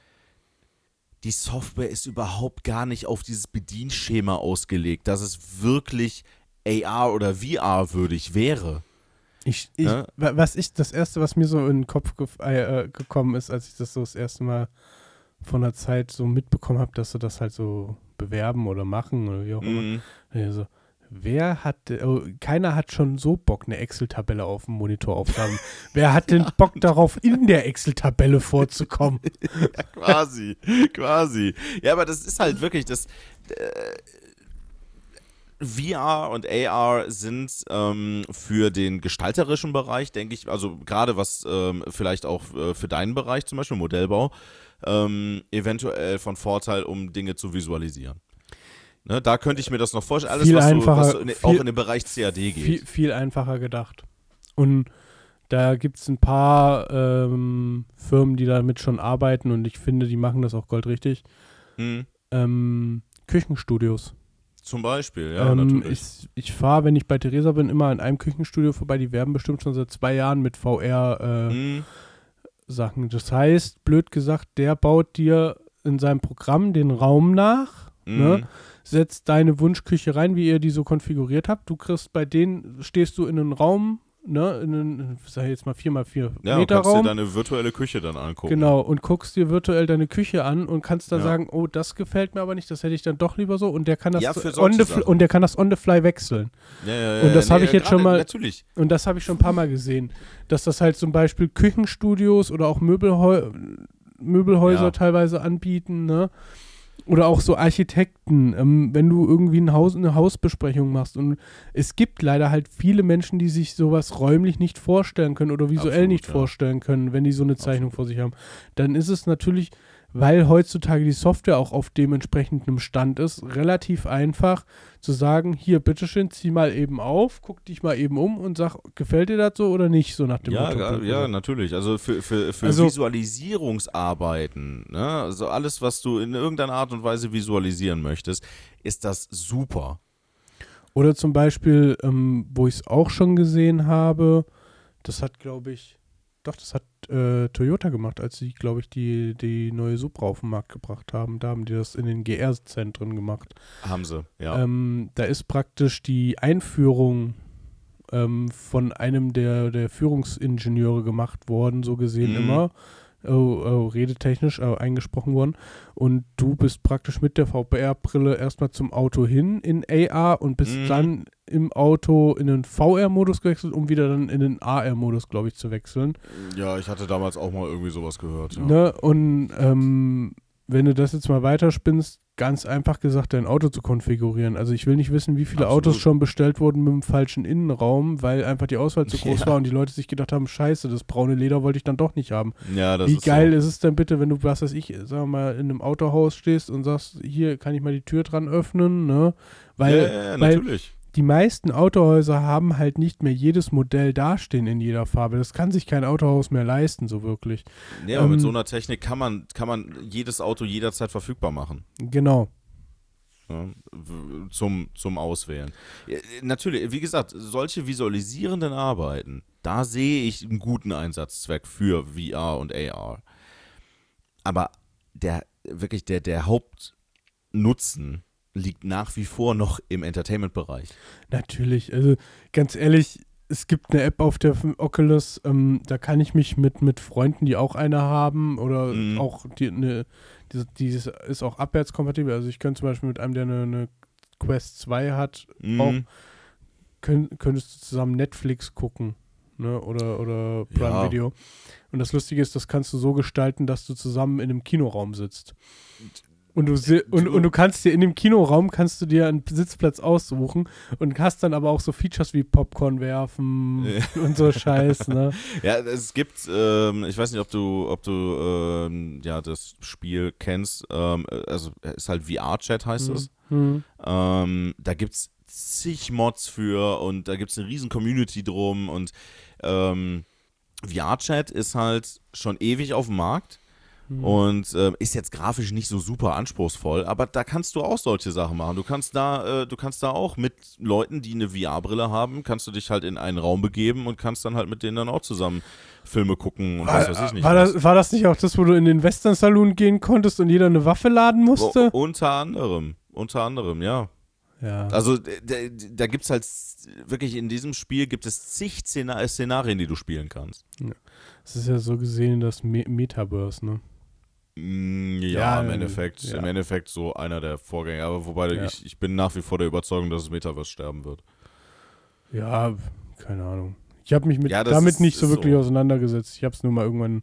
[SPEAKER 2] die Software ist überhaupt gar nicht auf dieses Bedienschema ausgelegt, dass es wirklich AR oder VR würdig wäre.
[SPEAKER 3] Ich, ich,
[SPEAKER 2] Ja.
[SPEAKER 3] wa- was ich, das erste, was mir so in den Kopf gef- äh, äh, gekommen ist, als ich das so das erste Mal von der Zeit so mitbekommen habe, dass sie das halt so bewerben oder machen oder wie auch immer.
[SPEAKER 2] Mhm.
[SPEAKER 3] Also, wer hat, oh, keiner hat schon so Bock, eine Excel-Tabelle auf dem Monitor aufzuhaben. wer hat denn Bock darauf, in der Excel-Tabelle vorzukommen?
[SPEAKER 2] Ja, quasi, quasi. Ja, aber das ist halt wirklich das. Äh, VR und AR sind ähm, für den gestalterischen Bereich, denke ich, also gerade was ähm, vielleicht auch äh, für deinen Bereich, zum Beispiel Modellbau, ähm, eventuell von Vorteil, um Dinge zu visualisieren. Ne, da könnte ich mir das noch vorstellen. Alles,
[SPEAKER 3] Viel
[SPEAKER 2] was,
[SPEAKER 3] einfacher,
[SPEAKER 2] was so in, auch
[SPEAKER 3] viel-
[SPEAKER 2] in den Bereich CAD geht.
[SPEAKER 3] Viel, viel einfacher gedacht. Und da gibt es ein paar ähm, Firmen, die damit schon arbeiten und ich finde, die machen das auch goldrichtig.
[SPEAKER 2] Hm,
[SPEAKER 3] Ähm, Küchenstudios.
[SPEAKER 2] zum Beispiel, ja,
[SPEAKER 3] ähm,
[SPEAKER 2] natürlich.
[SPEAKER 3] Ich, ich fahre, wenn ich bei Theresa bin, immer an einem Küchenstudio vorbei. Die werben bestimmt schon seit zwei Jahren mit VR-Sachen.
[SPEAKER 2] Hm,
[SPEAKER 3] das heißt, blöd gesagt, der baut dir in seinem Programm den Raum nach, ne?
[SPEAKER 2] hm.
[SPEAKER 3] setzt deine Wunschküche rein, wie ihr die so konfiguriert habt. Du kriegst bei denen, stehst du in einen Raum, ne, in einen, sag ich jetzt mal 4x4
[SPEAKER 2] Ja, und
[SPEAKER 3] Meter
[SPEAKER 2] kannst dir
[SPEAKER 3] Raum.
[SPEAKER 2] deine virtuelle Küche dann angucken.
[SPEAKER 3] Genau, und guckst dir virtuell deine Küche an und kannst da
[SPEAKER 2] Ja.
[SPEAKER 3] sagen, oh, das gefällt mir aber nicht, das hätte ich dann doch lieber so. Und der kann das
[SPEAKER 2] Ja,
[SPEAKER 3] on the fly, und der kann das on the fly wechseln.
[SPEAKER 2] Ja, ja, ja,
[SPEAKER 3] Und das
[SPEAKER 2] ja,
[SPEAKER 3] habe
[SPEAKER 2] nee,
[SPEAKER 3] ich jetzt schon mal-
[SPEAKER 2] Natürlich.
[SPEAKER 3] Und das habe ich schon ein paar Mal gesehen, dass das halt zum Beispiel Küchenstudios oder auch Möbelhäu Möbelhäuser
[SPEAKER 2] Ja.
[SPEAKER 3] teilweise anbieten, ne? Oder auch so Architekten, ähm, wenn du irgendwie ein Haus, eine Hausbesprechung machst. Und es gibt leider halt viele Menschen, die sich sowas räumlich nicht vorstellen können oder visuell
[SPEAKER 2] Absolut,
[SPEAKER 3] nicht
[SPEAKER 2] ja.
[SPEAKER 3] vorstellen können, wenn die so eine Zeichnung vor sich haben. Dann ist es natürlich, weil heutzutage die Software auch auf dementsprechendem Stand ist, relativ einfach zu sagen, hier, bitteschön, zieh mal eben auf, guck dich mal eben um und sag, gefällt dir das so oder nicht, so nach dem
[SPEAKER 2] Ja,
[SPEAKER 3] Motto.
[SPEAKER 2] ja, ja, natürlich. Also für, für, für
[SPEAKER 3] Also-
[SPEAKER 2] Visualisierungsarbeiten, ne? also alles, was du in irgendeiner Art und Weise visualisieren möchtest, ist das super.
[SPEAKER 3] Oder zum Beispiel, ähm, wo ich es auch schon gesehen habe, das hat, glaube ich, doch, das hat äh, Toyota gemacht, als sie, glaube ich, die, die neue Supra auf den Markt gebracht haben. Da haben die das in den GR-Zentren gemacht.
[SPEAKER 2] Haben sie, ja.
[SPEAKER 3] Ähm, da ist praktisch die Einführung ähm, von einem der, der Führungsingenieure gemacht worden, so gesehen
[SPEAKER 2] Mhm.
[SPEAKER 3] immer. Oh, oh, redetechnisch äh, eingesprochen worden. Und du bist praktisch mit der VPR-Brille erstmal zum Auto hin in AR und bist
[SPEAKER 2] Mhm.
[SPEAKER 3] dann im Auto in den VR-Modus gewechselt, um wieder dann in den AR-Modus, glaube ich, zu wechseln.
[SPEAKER 2] ja, ich hatte damals auch mal irgendwie sowas gehört. Ja.
[SPEAKER 3] Ne? Und ähm, wenn du das jetzt mal weiterspinnst, ganz einfach gesagt, dein Auto zu konfigurieren. Also ich will nicht wissen, wie viele
[SPEAKER 2] Absolut.
[SPEAKER 3] Autos schon bestellt wurden mit dem falschen Innenraum, weil einfach die Auswahl zu groß
[SPEAKER 2] Ja.
[SPEAKER 3] war und die Leute sich gedacht haben, scheiße, das braune Leder wollte ich dann doch nicht haben.
[SPEAKER 2] Ja, das
[SPEAKER 3] wie
[SPEAKER 2] ist
[SPEAKER 3] geil
[SPEAKER 2] so.
[SPEAKER 3] ist es denn bitte, wenn du, was weiß ich, sagen wir mal, in einem Autohaus stehst und sagst, hier kann ich mal die Tür dran öffnen, ne? Weil,
[SPEAKER 2] ja,
[SPEAKER 3] weil
[SPEAKER 2] natürlich.
[SPEAKER 3] Die meisten Autohäuser haben halt nicht mehr jedes Modell dastehen in jeder Farbe. Das kann sich kein Autohaus mehr leisten, so wirklich.
[SPEAKER 2] Ja, aber mit
[SPEAKER 3] ähm,
[SPEAKER 2] so einer Technik kann man, kann man jedes Auto jederzeit verfügbar machen.
[SPEAKER 3] Genau.
[SPEAKER 2] Ja, zum, zum Auswählen. Ja, natürlich, wie gesagt, solche visualisierenden Arbeiten, da sehe ich einen guten Einsatzzweck für VR und AR. Aber der wirklich der, der Hauptnutzen liegt nach wie vor noch im Entertainment-Bereich.
[SPEAKER 3] Natürlich, also ganz ehrlich, es gibt eine App auf der Oculus, ähm, da kann ich mich mit, mit Freunden, die auch eine haben oder
[SPEAKER 2] Mhm.
[SPEAKER 3] auch die, eine, die, die ist auch abwärtskompatibel. Also ich könnte zum Beispiel mit einem, der eine, eine Quest 2 hat, auch
[SPEAKER 2] Mhm.
[SPEAKER 3] könnt, könntest du zusammen Netflix gucken. Ne, oder, oder Prime
[SPEAKER 2] Ja.
[SPEAKER 3] Video. Und das Lustige ist, das kannst du so gestalten, dass du zusammen in einem Kinoraum sitzt. Und du, und, und du kannst dir in dem Kinoraum kannst du dir einen Sitzplatz aussuchen und hast dann aber auch so Features wie Popcorn werfen und so Scheiß, ne?
[SPEAKER 2] Ja, es gibt, ähm, ich weiß nicht, ob du, ob du ähm, ja das Spiel kennst, ähm, also es ist halt VR-Chat heißt es.
[SPEAKER 3] Hm.
[SPEAKER 2] Ähm, da gibt's zig Mods für und da gibt's eine riesen Community drum und ähm, VR-Chat ist halt schon ewig auf dem Markt
[SPEAKER 3] Hm.
[SPEAKER 2] Und äh, ist jetzt grafisch nicht so super anspruchsvoll, aber da kannst du auch solche Sachen machen. Du kannst da, äh, du kannst da auch mit Leuten, die eine VR-Brille haben, kannst du dich halt in einen Raum begeben und kannst dann halt mit denen dann auch zusammen Filme gucken und was weiß ich nicht.
[SPEAKER 3] war, das, war das nicht auch das, wo du in den Western-Saloon gehen konntest und jeder eine Waffe laden musste?
[SPEAKER 2] U- unter anderem, unter anderem, ja.
[SPEAKER 3] ja.
[SPEAKER 2] Also d- d- da gibt es halt wirklich in diesem Spiel gibt es zig Szena Szenarien, die du spielen kannst.
[SPEAKER 3] Das ist ja so gesehen das Me Metaverse, ne?
[SPEAKER 2] Mm, Ja,
[SPEAKER 3] Ja,
[SPEAKER 2] im
[SPEAKER 3] äh,
[SPEAKER 2] Endeffekt,
[SPEAKER 3] ja.
[SPEAKER 2] im Endeffekt so einer der Vorgänger. Aber wobei
[SPEAKER 3] Ja.
[SPEAKER 2] ich, ich bin nach wie vor der Überzeugung, dass das Metaverse sterben wird.
[SPEAKER 3] Ja, keine Ahnung. Ich habe mich mit,
[SPEAKER 2] das
[SPEAKER 3] damit
[SPEAKER 2] ist-
[SPEAKER 3] nicht so wirklich
[SPEAKER 2] so.
[SPEAKER 3] auseinandergesetzt. Ich habe es nur mal irgendwann.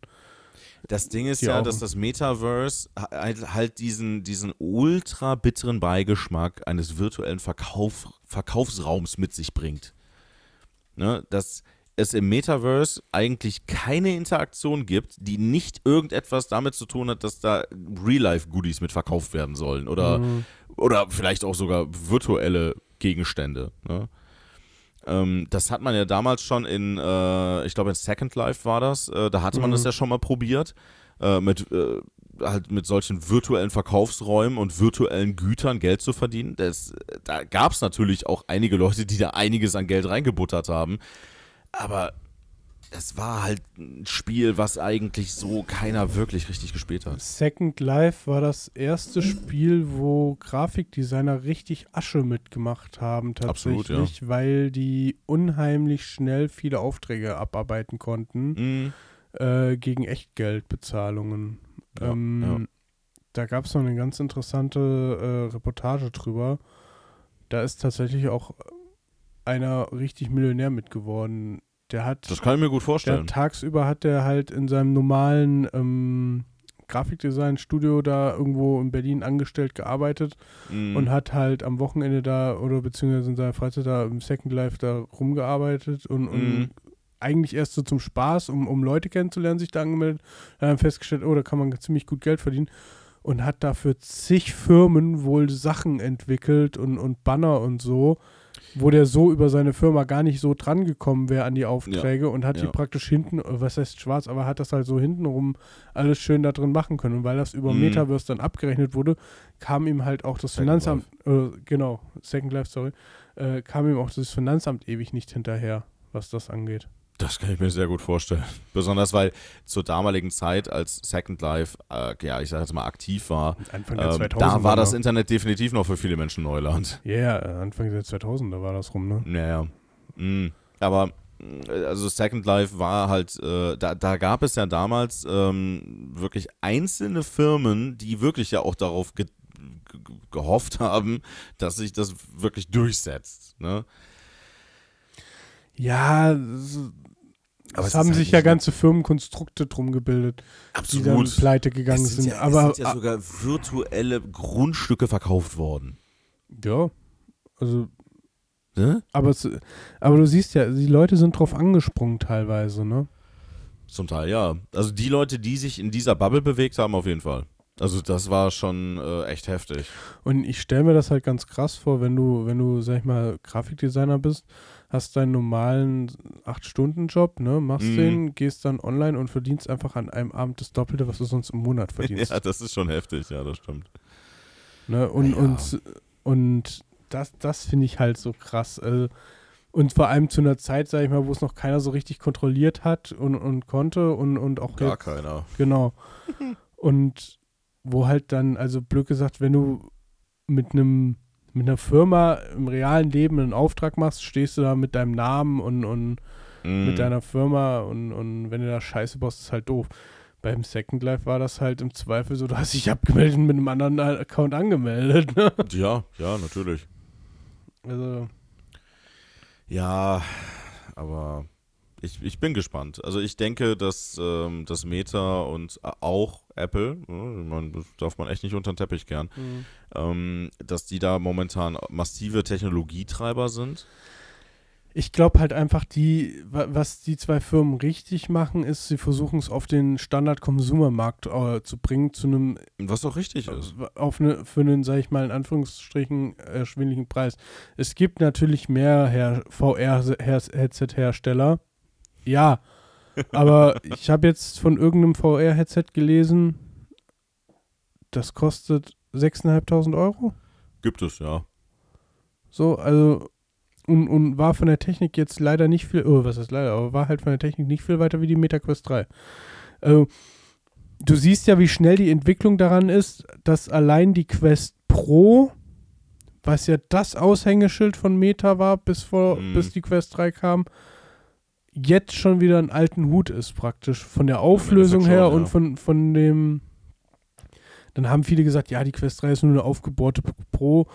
[SPEAKER 2] Das Ding ist ja,
[SPEAKER 3] Augen.
[SPEAKER 2] dass das Metaverse halt, halt diesen, diesen ultra bitteren Beigeschmack eines virtuellen Verkauf, Verkaufsraums mit sich bringt. Ne? Dass es im Metaverse eigentlich keine Interaktion gibt, die nicht irgendetwas damit zu tun hat, dass da Real-Life-Goodies mit verkauft werden sollen oder,
[SPEAKER 3] Mhm.
[SPEAKER 2] oder vielleicht auch sogar virtuelle Gegenstände. Ne? Ähm, das hat man ja damals schon in, äh, ich glaube in Second Life war das, äh, da hatte man
[SPEAKER 3] Mhm.
[SPEAKER 2] das ja schon mal probiert, äh, mit, äh, halt mit solchen virtuellen Verkaufsräumen und virtuellen Gütern Geld zu verdienen. Das, da gab es natürlich auch einige Leute, die da einiges an Geld reingebuttert haben, aber es war halt ein Spiel, was eigentlich so keiner wirklich richtig gespielt hat.
[SPEAKER 3] Second Life war das erste Spiel, wo Grafikdesigner richtig Asche mitgemacht haben,
[SPEAKER 2] Absolut,
[SPEAKER 3] tatsächlich, weil die unheimlich schnell viele Aufträge abarbeiten konnten
[SPEAKER 2] Mhm.
[SPEAKER 3] äh, gegen Echtgeldbezahlungen.
[SPEAKER 2] Ja,
[SPEAKER 3] ähm,
[SPEAKER 2] ja.
[SPEAKER 3] Da gab es noch eine ganz interessante äh, Reportage drüber. Da ist tatsächlich auch einer richtig Millionär mitgeworden. Der hat
[SPEAKER 2] Das kann ich mir gut
[SPEAKER 3] der
[SPEAKER 2] vorstellen.
[SPEAKER 3] tagsüber hat er halt in seinem normalen ähm, Grafikdesign-Studio da irgendwo in Berlin angestellt gearbeitet
[SPEAKER 2] Mhm.
[SPEAKER 3] und hat halt am Wochenende da oder beziehungsweise in seiner Freizeit da im Second Life da rumgearbeitet und, und
[SPEAKER 2] Mhm.
[SPEAKER 3] eigentlich erst so zum Spaß, um, um Leute kennenzulernen, sich da angemeldet, dann festgestellt, oh, da kann man ziemlich gut Geld verdienen und hat dafür zig Firmen wohl Sachen entwickelt und, und Banner und so, wo der so über seine Firma gar nicht so dran gekommen wäre an die Aufträge und hat die
[SPEAKER 2] ja.
[SPEAKER 3] praktisch hinten, äh, was heißt schwarz, aber hat das halt so hintenrum alles schön da drin machen können. Und weil das über
[SPEAKER 2] Mhm.
[SPEAKER 3] Metaverse dann abgerechnet wurde, kam ihm halt auch das
[SPEAKER 2] Second
[SPEAKER 3] Finanzamt, äh, genau, Second Life, sorry, äh, kam ihm auch das Finanzamt ewig nicht hinterher, was das angeht.
[SPEAKER 2] Das kann ich mir sehr gut vorstellen. Besonders weil zur damaligen Zeit, als Second Life, äh, ja, ich sag jetzt mal aktiv war,
[SPEAKER 3] Anfang
[SPEAKER 2] ähm, da war das Internet definitiv noch für viele Menschen Neuland.
[SPEAKER 3] Ja, äh, Anfang der 2000er war das rum, ne?
[SPEAKER 2] Naja. Mm. Aber äh, also Second Life war halt, äh, da, da gab es ja damals ähm, wirklich einzelne Firmen, die wirklich ja auch darauf ge ge gehofft haben, dass sich das wirklich durchsetzt. Ne?
[SPEAKER 3] Ja,
[SPEAKER 2] Aber
[SPEAKER 3] es haben
[SPEAKER 2] halt
[SPEAKER 3] sich ja ganze Firmenkonstrukte drum gebildet, die dann pleite gegangen sind.
[SPEAKER 2] sind, ja,
[SPEAKER 3] aber
[SPEAKER 2] es sind ja sogar virtuelle Grundstücke verkauft worden.
[SPEAKER 3] ja, also
[SPEAKER 2] Ne?
[SPEAKER 3] aber es, aber du siehst ja, die Leute sind drauf angesprungen teilweise, ne?
[SPEAKER 2] Zum Teil, ja. Also die Leute, die sich in dieser Bubble bewegt haben, auf jeden Fall. Also das war schon äh, echt heftig.
[SPEAKER 3] Und ich stelle mir das halt ganz krass vor, wenn du, wenn du, sag ich mal, Grafikdesigner bist, hast deinen normalen 8-Stunden-Job, ne, machst
[SPEAKER 2] Mhm.
[SPEAKER 3] den, gehst dann online und verdienst einfach an einem Abend das Doppelte, was du sonst im Monat verdienst.
[SPEAKER 2] Ja, das ist schon heftig, ja, das stimmt.
[SPEAKER 3] Ne? Und,
[SPEAKER 2] Ja.
[SPEAKER 3] und, und das, das finde ich halt so krass. Also, und vor allem zu einer Zeit, sag ich mal, wo es noch keiner so richtig kontrolliert hat und, und konnte und, und auch
[SPEAKER 2] Gar
[SPEAKER 3] jetzt,
[SPEAKER 2] keiner.
[SPEAKER 3] Genau. Und wo halt dann, also blöd gesagt, wenn du mit einem mit einer Firma im realen Leben einen Auftrag machst, stehst du da mit deinem Namen und, und
[SPEAKER 2] Mhm.
[SPEAKER 3] mit deiner Firma und, und wenn du da Scheiße baust, ist halt doof. Beim Second Life war das halt im Zweifel so, du hast dich abgemeldet und mit einem anderen Account angemeldet. Ne?
[SPEAKER 2] Ja, ja, natürlich.
[SPEAKER 3] Also,
[SPEAKER 2] Ja, aber ich, ich bin gespannt. Also ich denke, dass ähm, das Meta und auch Apple, ne, das darf man echt nicht unter den Teppich kehren, ähm, dass die da momentan massive Technologietreiber sind.
[SPEAKER 3] ich glaube halt einfach, die, wa- was die zwei Firmen richtig machen, ist, sie versuchen es auf den Standard-Konsumermarkt äh, zu bringen, zu einem
[SPEAKER 2] Was auch richtig ist.
[SPEAKER 3] auf eine, für einen, sag ich mal, in Anführungsstrichen erschwinglichen Preis. Es gibt natürlich mehr Her VR-Headset-Hersteller. Ja, aber ich habe jetzt von irgendeinem VR-Headset gelesen, das kostet 6.500 Euro.
[SPEAKER 2] Gibt es, ja.
[SPEAKER 3] So, also und, und war von der Technik jetzt leider nicht viel, oh, was ist leider, aber war halt von der Technik nicht viel weiter wie die MetaQuest 3. Also, du siehst ja, wie schnell die Entwicklung daran ist, dass allein die Quest Pro, was ja das Aushängeschild von Meta war, bis vor,
[SPEAKER 2] Mhm.
[SPEAKER 3] bis die Quest 3 kam, jetzt schon wieder einen alten Hut ist praktisch. Von der Auflösung
[SPEAKER 2] schon,
[SPEAKER 3] her
[SPEAKER 2] ja.
[SPEAKER 3] und von, von dem. Dann haben viele gesagt, ja, die Quest 3 ist nur eine aufgebohrte Pro.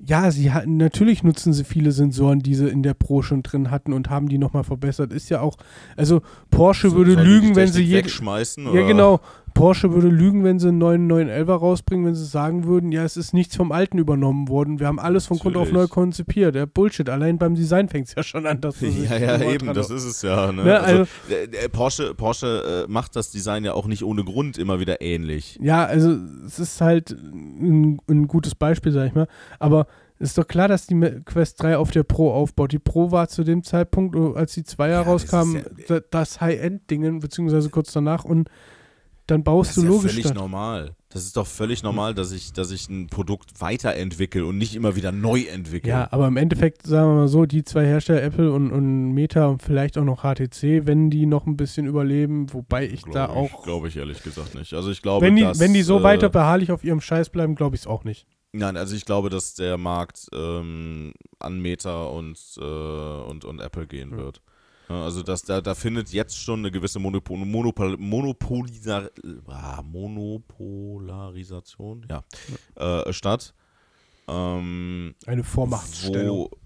[SPEAKER 3] Ja, sie hatten, natürlich nutzen sie viele Sensoren, die sie in der Pro schon drin hatten und haben die nochmal verbessert. Ist ja auch, also Porsche würde
[SPEAKER 2] Sollen die
[SPEAKER 3] lügen, wenn sie jede,
[SPEAKER 2] wegschmeißen.
[SPEAKER 3] ja, genau. Porsche würde lügen, wenn sie einen neuen 911er rausbringen, wenn sie sagen würden, ja, es ist nichts vom Alten übernommen worden. Wir haben alles von Grund auf neu konzipiert. Ja, Bullshit. Allein beim Design fängt es ja schon an, dass
[SPEAKER 2] Ja, ja, eben, das ist es ja. Ne?
[SPEAKER 3] Ne,
[SPEAKER 2] also,
[SPEAKER 3] also-
[SPEAKER 2] äh, Porsche, Porsche äh, macht das Design ja auch nicht ohne Grund immer wieder ähnlich.
[SPEAKER 3] Ja, also es ist halt ein, ein gutes Beispiel, sag ich mal. Aber es ist doch klar, dass die Quest 3 auf der Pro aufbaut. Die Pro war zu dem Zeitpunkt, als die 2er
[SPEAKER 2] Ja, das
[SPEAKER 3] rauskamen,
[SPEAKER 2] ist
[SPEAKER 3] da- das High-End-Dingen, beziehungsweise kurz danach. Und dann baust
[SPEAKER 2] Das
[SPEAKER 3] du
[SPEAKER 2] ist ja
[SPEAKER 3] logisch
[SPEAKER 2] völlig
[SPEAKER 3] dann-
[SPEAKER 2] normal. Das ist doch völlig normal, dass ich, dass ich ein Produkt weiterentwickle und nicht immer wieder neu entwickle.
[SPEAKER 3] Ja, aber im Endeffekt, sagen wir mal so, die zwei Hersteller, Apple und, und Meta und vielleicht auch noch HTC, wenn die noch ein bisschen überleben, wobei ich da
[SPEAKER 2] Glaube
[SPEAKER 3] auch,
[SPEAKER 2] Glaube ich ehrlich gesagt nicht. Also ich glaube,
[SPEAKER 3] wenn die,
[SPEAKER 2] dass,
[SPEAKER 3] wenn die so
[SPEAKER 2] äh,
[SPEAKER 3] weiter beharrlich auf ihrem Scheiß bleiben, glaube ich es auch nicht.
[SPEAKER 2] Nein, also ich glaube, dass der Markt ähm, an Meta und, äh, und, und Apple gehen
[SPEAKER 3] Ja.
[SPEAKER 2] wird. Ja, also das, da, da findet jetzt schon eine gewisse Monopol, Monopol, Monopolisar, ah, Monopolarisation ja, Äh, statt. Ähm,
[SPEAKER 3] Eine Vormachtstellung.
[SPEAKER 2] Wo,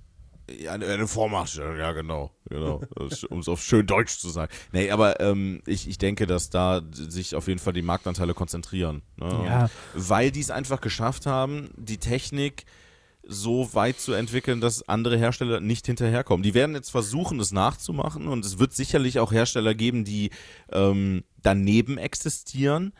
[SPEAKER 2] ja, eine, eine Vormachtstellung, ja, genau. genau um es auf schön Deutsch zu sagen. Nee, aber ähm, ich, ich denke, dass da sich auf jeden Fall die Marktanteile konzentrieren. Ne?
[SPEAKER 3] Ja,
[SPEAKER 2] Weil die es einfach geschafft haben, die Technik so weit zu entwickeln, dass andere Hersteller nicht hinterherkommen. Die werden jetzt versuchen, es nachzumachen und es wird sicherlich auch Hersteller geben, die ähm, daneben existieren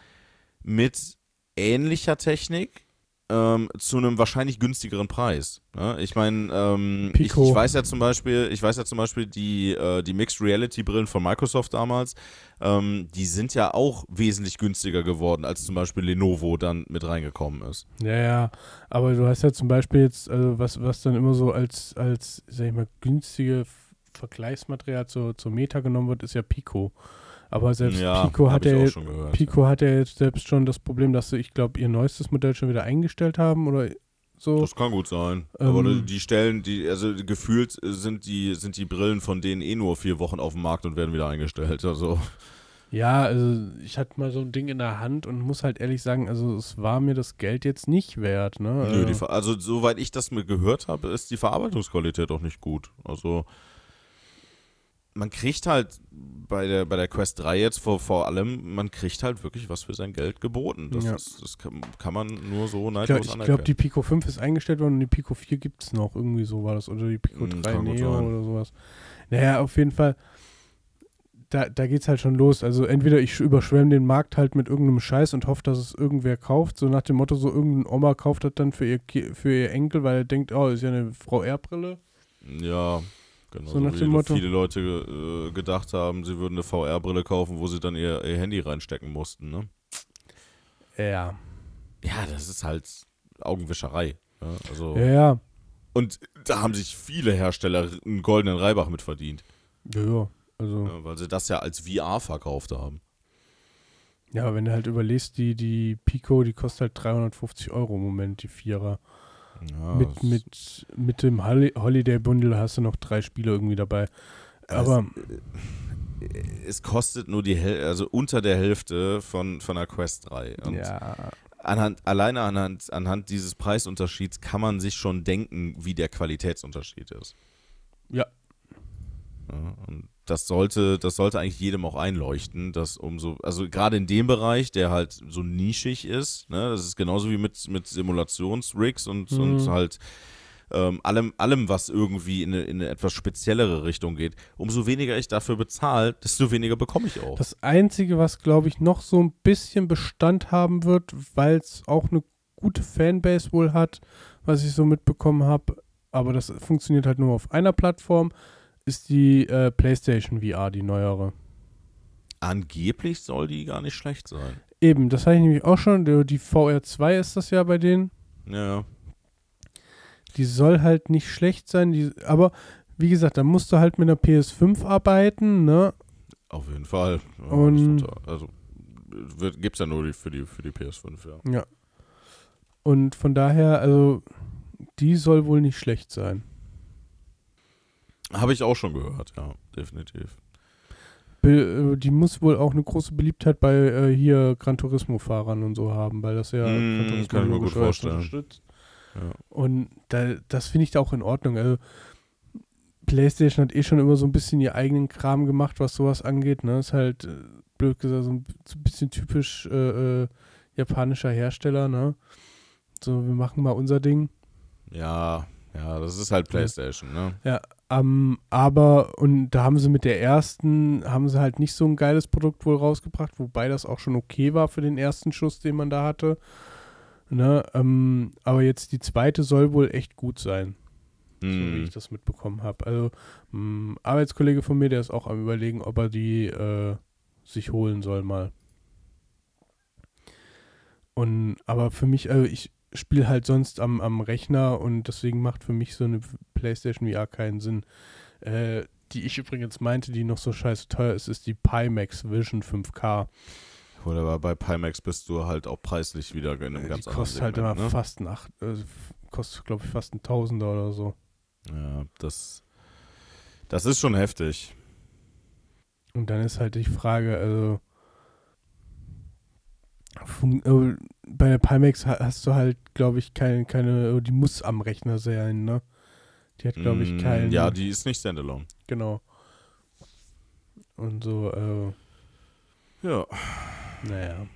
[SPEAKER 2] mit ähnlicher Technik ähm, zu einem wahrscheinlich günstigeren Preis. Ne? Ich meine, ähm, ich, ich weiß ja zum Beispiel, ich weiß ja zum Beispiel die, äh, die Mixed Reality Brillen von Microsoft damals, ähm, die sind ja auch wesentlich günstiger geworden, als zum Beispiel Lenovo dann mit reingekommen ist.
[SPEAKER 3] ja, ja. Aber du hast ja zum Beispiel jetzt, also was, was dann immer so als, als, sag ich mal, günstige Vergleichsmaterial zur, zur Meta genommen wird, ist ja Pico. Aber selbst
[SPEAKER 2] ja,
[SPEAKER 3] Pico
[SPEAKER 2] hab
[SPEAKER 3] hat
[SPEAKER 2] ich
[SPEAKER 3] ja
[SPEAKER 2] auch
[SPEAKER 3] jetzt
[SPEAKER 2] schon gehört.
[SPEAKER 3] Pico hat ja jetzt selbst schon das Problem, dass sie, ich glaube, ihr neuestes Modell schon wieder eingestellt haben oder so.
[SPEAKER 2] Das kann gut sein.
[SPEAKER 3] Ähm,
[SPEAKER 2] Aber die- Stellen, die, also gefühlt sind die, sind die Brillen von denen eh nur vier Wochen auf dem Markt und werden wieder eingestellt. Also,
[SPEAKER 3] Ja, also ich hatte mal so ein Ding in der Hand und muss halt ehrlich sagen, also es war mir das Geld jetzt nicht wert, ne?
[SPEAKER 2] nö,
[SPEAKER 3] Also,
[SPEAKER 2] also soweit ich das mir gehört habe, ist die Verarbeitungsqualität auch nicht gut. Also man kriegt halt bei der, bei der Quest 3 jetzt vor, vor allem, man kriegt halt wirklich was für sein Geld geboten. Das,
[SPEAKER 3] Ja.
[SPEAKER 2] ist, das kann, kann man nur so
[SPEAKER 3] ich
[SPEAKER 2] neidlos
[SPEAKER 3] glaube, glaub,
[SPEAKER 2] anerkennen.
[SPEAKER 3] die Pico 5 ist eingestellt worden und die Pico 4 gibt es noch. Irgendwie so war das. Oder die Pico
[SPEAKER 2] Mm,
[SPEAKER 3] 3
[SPEAKER 2] kann gut
[SPEAKER 3] Neo oder sowas. Naja, auf jeden Fall, da, da geht's halt schon los. Also entweder ich überschwemme den Markt halt mit irgendeinem Scheiß und hoffe, dass es irgendwer kauft. So nach dem Motto, so irgendein Oma kauft das dann für ihr, für ihr Enkel, weil er denkt, oh, ist ja eine Frau R-Brille.
[SPEAKER 2] Ja, genau.
[SPEAKER 3] So
[SPEAKER 2] So
[SPEAKER 3] nach
[SPEAKER 2] wie
[SPEAKER 3] dem Motto.
[SPEAKER 2] viele Leute äh, gedacht haben, sie würden eine VR-Brille kaufen, wo sie dann ihr, ihr Handy reinstecken mussten. Ne?
[SPEAKER 3] Ja.
[SPEAKER 2] Ja, das ist halt Augenwischerei. Ja? Also,
[SPEAKER 3] Ja, ja.
[SPEAKER 2] Und da haben sich viele Hersteller einen goldenen Reibach mit verdient,
[SPEAKER 3] Ja, ja. Also.
[SPEAKER 2] ja, weil sie das ja als VR verkauft haben.
[SPEAKER 3] Ja, aber wenn du halt überlegst, die, die Pico, die kostet halt 350 Euro im Moment, die Vierer.
[SPEAKER 2] Ja,
[SPEAKER 3] mit, mit, mit dem Holi- Holiday Bundle hast du noch drei Spiele irgendwie dabei. Aber
[SPEAKER 2] es kostet nur die Häl also unter der Hälfte von, von der Quest 3. Und
[SPEAKER 3] ja,
[SPEAKER 2] anhand, alleine anhand, anhand dieses Preisunterschieds kann man sich schon denken, wie der Qualitätsunterschied ist.
[SPEAKER 3] Ja.
[SPEAKER 2] Ja, und das sollte, das sollte eigentlich jedem auch einleuchten, dass umso, also gerade in dem Bereich, der halt so nischig ist, ne, das ist genauso wie mit, mit Simulationsrigs und,
[SPEAKER 3] Mhm.
[SPEAKER 2] und halt ähm, allem, allem, was irgendwie in eine, in eine etwas speziellere Richtung geht, umso weniger ich dafür bezahle, desto weniger bekomme ich auch.
[SPEAKER 3] das Einzige, was glaube ich noch so ein bisschen Bestand haben wird, weil es auch eine gute Fanbase wohl hat, was ich so mitbekommen habe, aber das funktioniert halt nur auf einer Plattform, ist die äh, PlayStation VR, die neuere.
[SPEAKER 2] Angeblich soll die gar nicht schlecht sein.
[SPEAKER 3] Eben, das hatte ich nämlich auch schon. Die die VR2 ist das ja bei denen.
[SPEAKER 2] Ja.
[SPEAKER 3] Die soll halt nicht schlecht sein. Die, aber wie gesagt, da musst du halt mit einer PS5 arbeiten, ne?
[SPEAKER 2] Auf jeden Fall. Ja,
[SPEAKER 3] Und-
[SPEAKER 2] also gibt es ja nur die, für, die, für die PS5, ja.
[SPEAKER 3] Ja. Und von daher, also, die soll wohl nicht schlecht sein.
[SPEAKER 2] Habe ich auch schon gehört, ja, definitiv.
[SPEAKER 3] Be äh, die muss wohl auch eine große Beliebtheit bei äh, hier Gran Turismo-Fahrern und so haben, weil das ja
[SPEAKER 2] Mm,
[SPEAKER 3] Gran Turismo
[SPEAKER 2] kann ich mir gut vorstellen.
[SPEAKER 3] unterstützt.
[SPEAKER 2] Ja.
[SPEAKER 3] Und da, das finde ich da auch in Ordnung. Also, PlayStation hat eh schon immer so ein bisschen ihr eigenen Kram gemacht, was sowas angeht. Ne? Ist halt, äh, blöd gesagt, so ein, bisschen typisch äh, äh, japanischer Hersteller. Ne? So, wir machen mal unser Ding.
[SPEAKER 2] ja, ja, das ist halt PlayStation, ne?
[SPEAKER 3] Ähm, aber, und da haben sie mit der ersten, haben sie halt nicht so ein geiles Produkt wohl rausgebracht, wobei das auch schon okay war für den ersten Schuss, den man da hatte. Ne? Ähm, aber jetzt die zweite soll wohl echt gut sein, so wie
[SPEAKER 2] Hm.
[SPEAKER 3] ich das mitbekommen habe. Also, ein Arbeitskollege von mir, der ist auch am überlegen, ob er die äh, sich holen soll mal. Und, aber für mich, also ich spiele halt sonst am, am Rechner und deswegen macht für mich so eine PlayStation VR keinen Sinn. Äh, die ich übrigens meinte, die noch so scheiße teuer ist, ist die Pimax Vision 5K.
[SPEAKER 2] Oder bei Pimax bist du halt auch preislich wieder in einem
[SPEAKER 3] Äh, die
[SPEAKER 2] ganz anderen
[SPEAKER 3] kostet halt immer
[SPEAKER 2] ne?
[SPEAKER 3] fast ein Acht, äh, kostet glaube ich fast ein Tausender oder so.
[SPEAKER 2] Ja, das, das ist schon heftig.
[SPEAKER 3] Und dann ist halt die Frage, also fun- äh, bei der Pimax ha- hast du halt, glaube ich, keine, keine, die muss am Rechner sein, ne? Die hat, glaube ich,
[SPEAKER 2] Mm,
[SPEAKER 3] keinen.
[SPEAKER 2] Ja, die ist nicht Standalone.
[SPEAKER 3] Genau. Und so, äh,
[SPEAKER 2] Ja.
[SPEAKER 3] naja.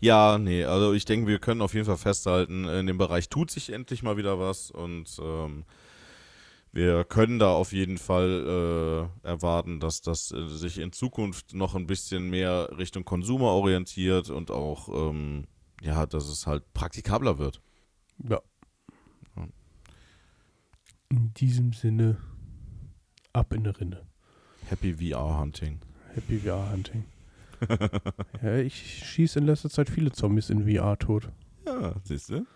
[SPEAKER 2] Ja, nee, also ich denke, wir können auf jeden Fall festhalten, in dem Bereich tut sich endlich mal wieder was und ähm, wir können da auf jeden Fall äh, erwarten, dass das äh, sich in Zukunft noch ein bisschen mehr Richtung Konsumer orientiert und auch, ähm, ja, dass es halt praktikabler wird.
[SPEAKER 3] Ja.
[SPEAKER 2] Ja.
[SPEAKER 3] In diesem Sinne, ab in der Rinne.
[SPEAKER 2] Happy VR-Hunting.
[SPEAKER 3] Happy VR-Hunting. ja, ich schieße in letzter Zeit viele Zombies in VR tot.
[SPEAKER 2] Ja, siehst du?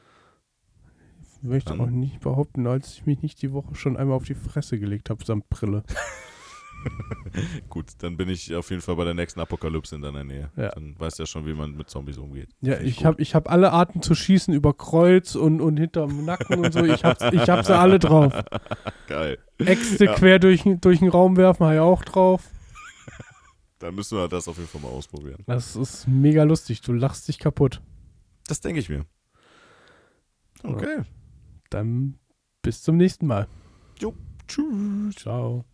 [SPEAKER 3] Möchte
[SPEAKER 2] Dann-
[SPEAKER 3] auch nicht behaupten, als ich mich nicht die Woche schon einmal auf die Fresse gelegt habe, samt Brille.
[SPEAKER 2] Gut, dann bin ich auf jeden Fall bei der nächsten Apokalypse in deiner Nähe.
[SPEAKER 3] Ja.
[SPEAKER 2] Dann weißt du ja schon, wie man mit Zombies umgeht.
[SPEAKER 3] Ja, ich
[SPEAKER 2] gut.
[SPEAKER 3] habe ich hab alle Arten zu schießen über Kreuz und, und hinterm Nacken und so. Ich hab, ich hab sie alle drauf.
[SPEAKER 2] Geil.
[SPEAKER 3] Äxte
[SPEAKER 2] Ja.
[SPEAKER 3] quer durch, durch den Raum werfen, habe ich auch drauf.
[SPEAKER 2] Dann müssen wir das auf jeden Fall mal ausprobieren.
[SPEAKER 3] Das ist mega lustig. Du lachst dich kaputt.
[SPEAKER 2] Das denke ich mir. Okay.
[SPEAKER 3] Dann bis zum nächsten Mal.
[SPEAKER 2] Tschüss.
[SPEAKER 3] Ciao.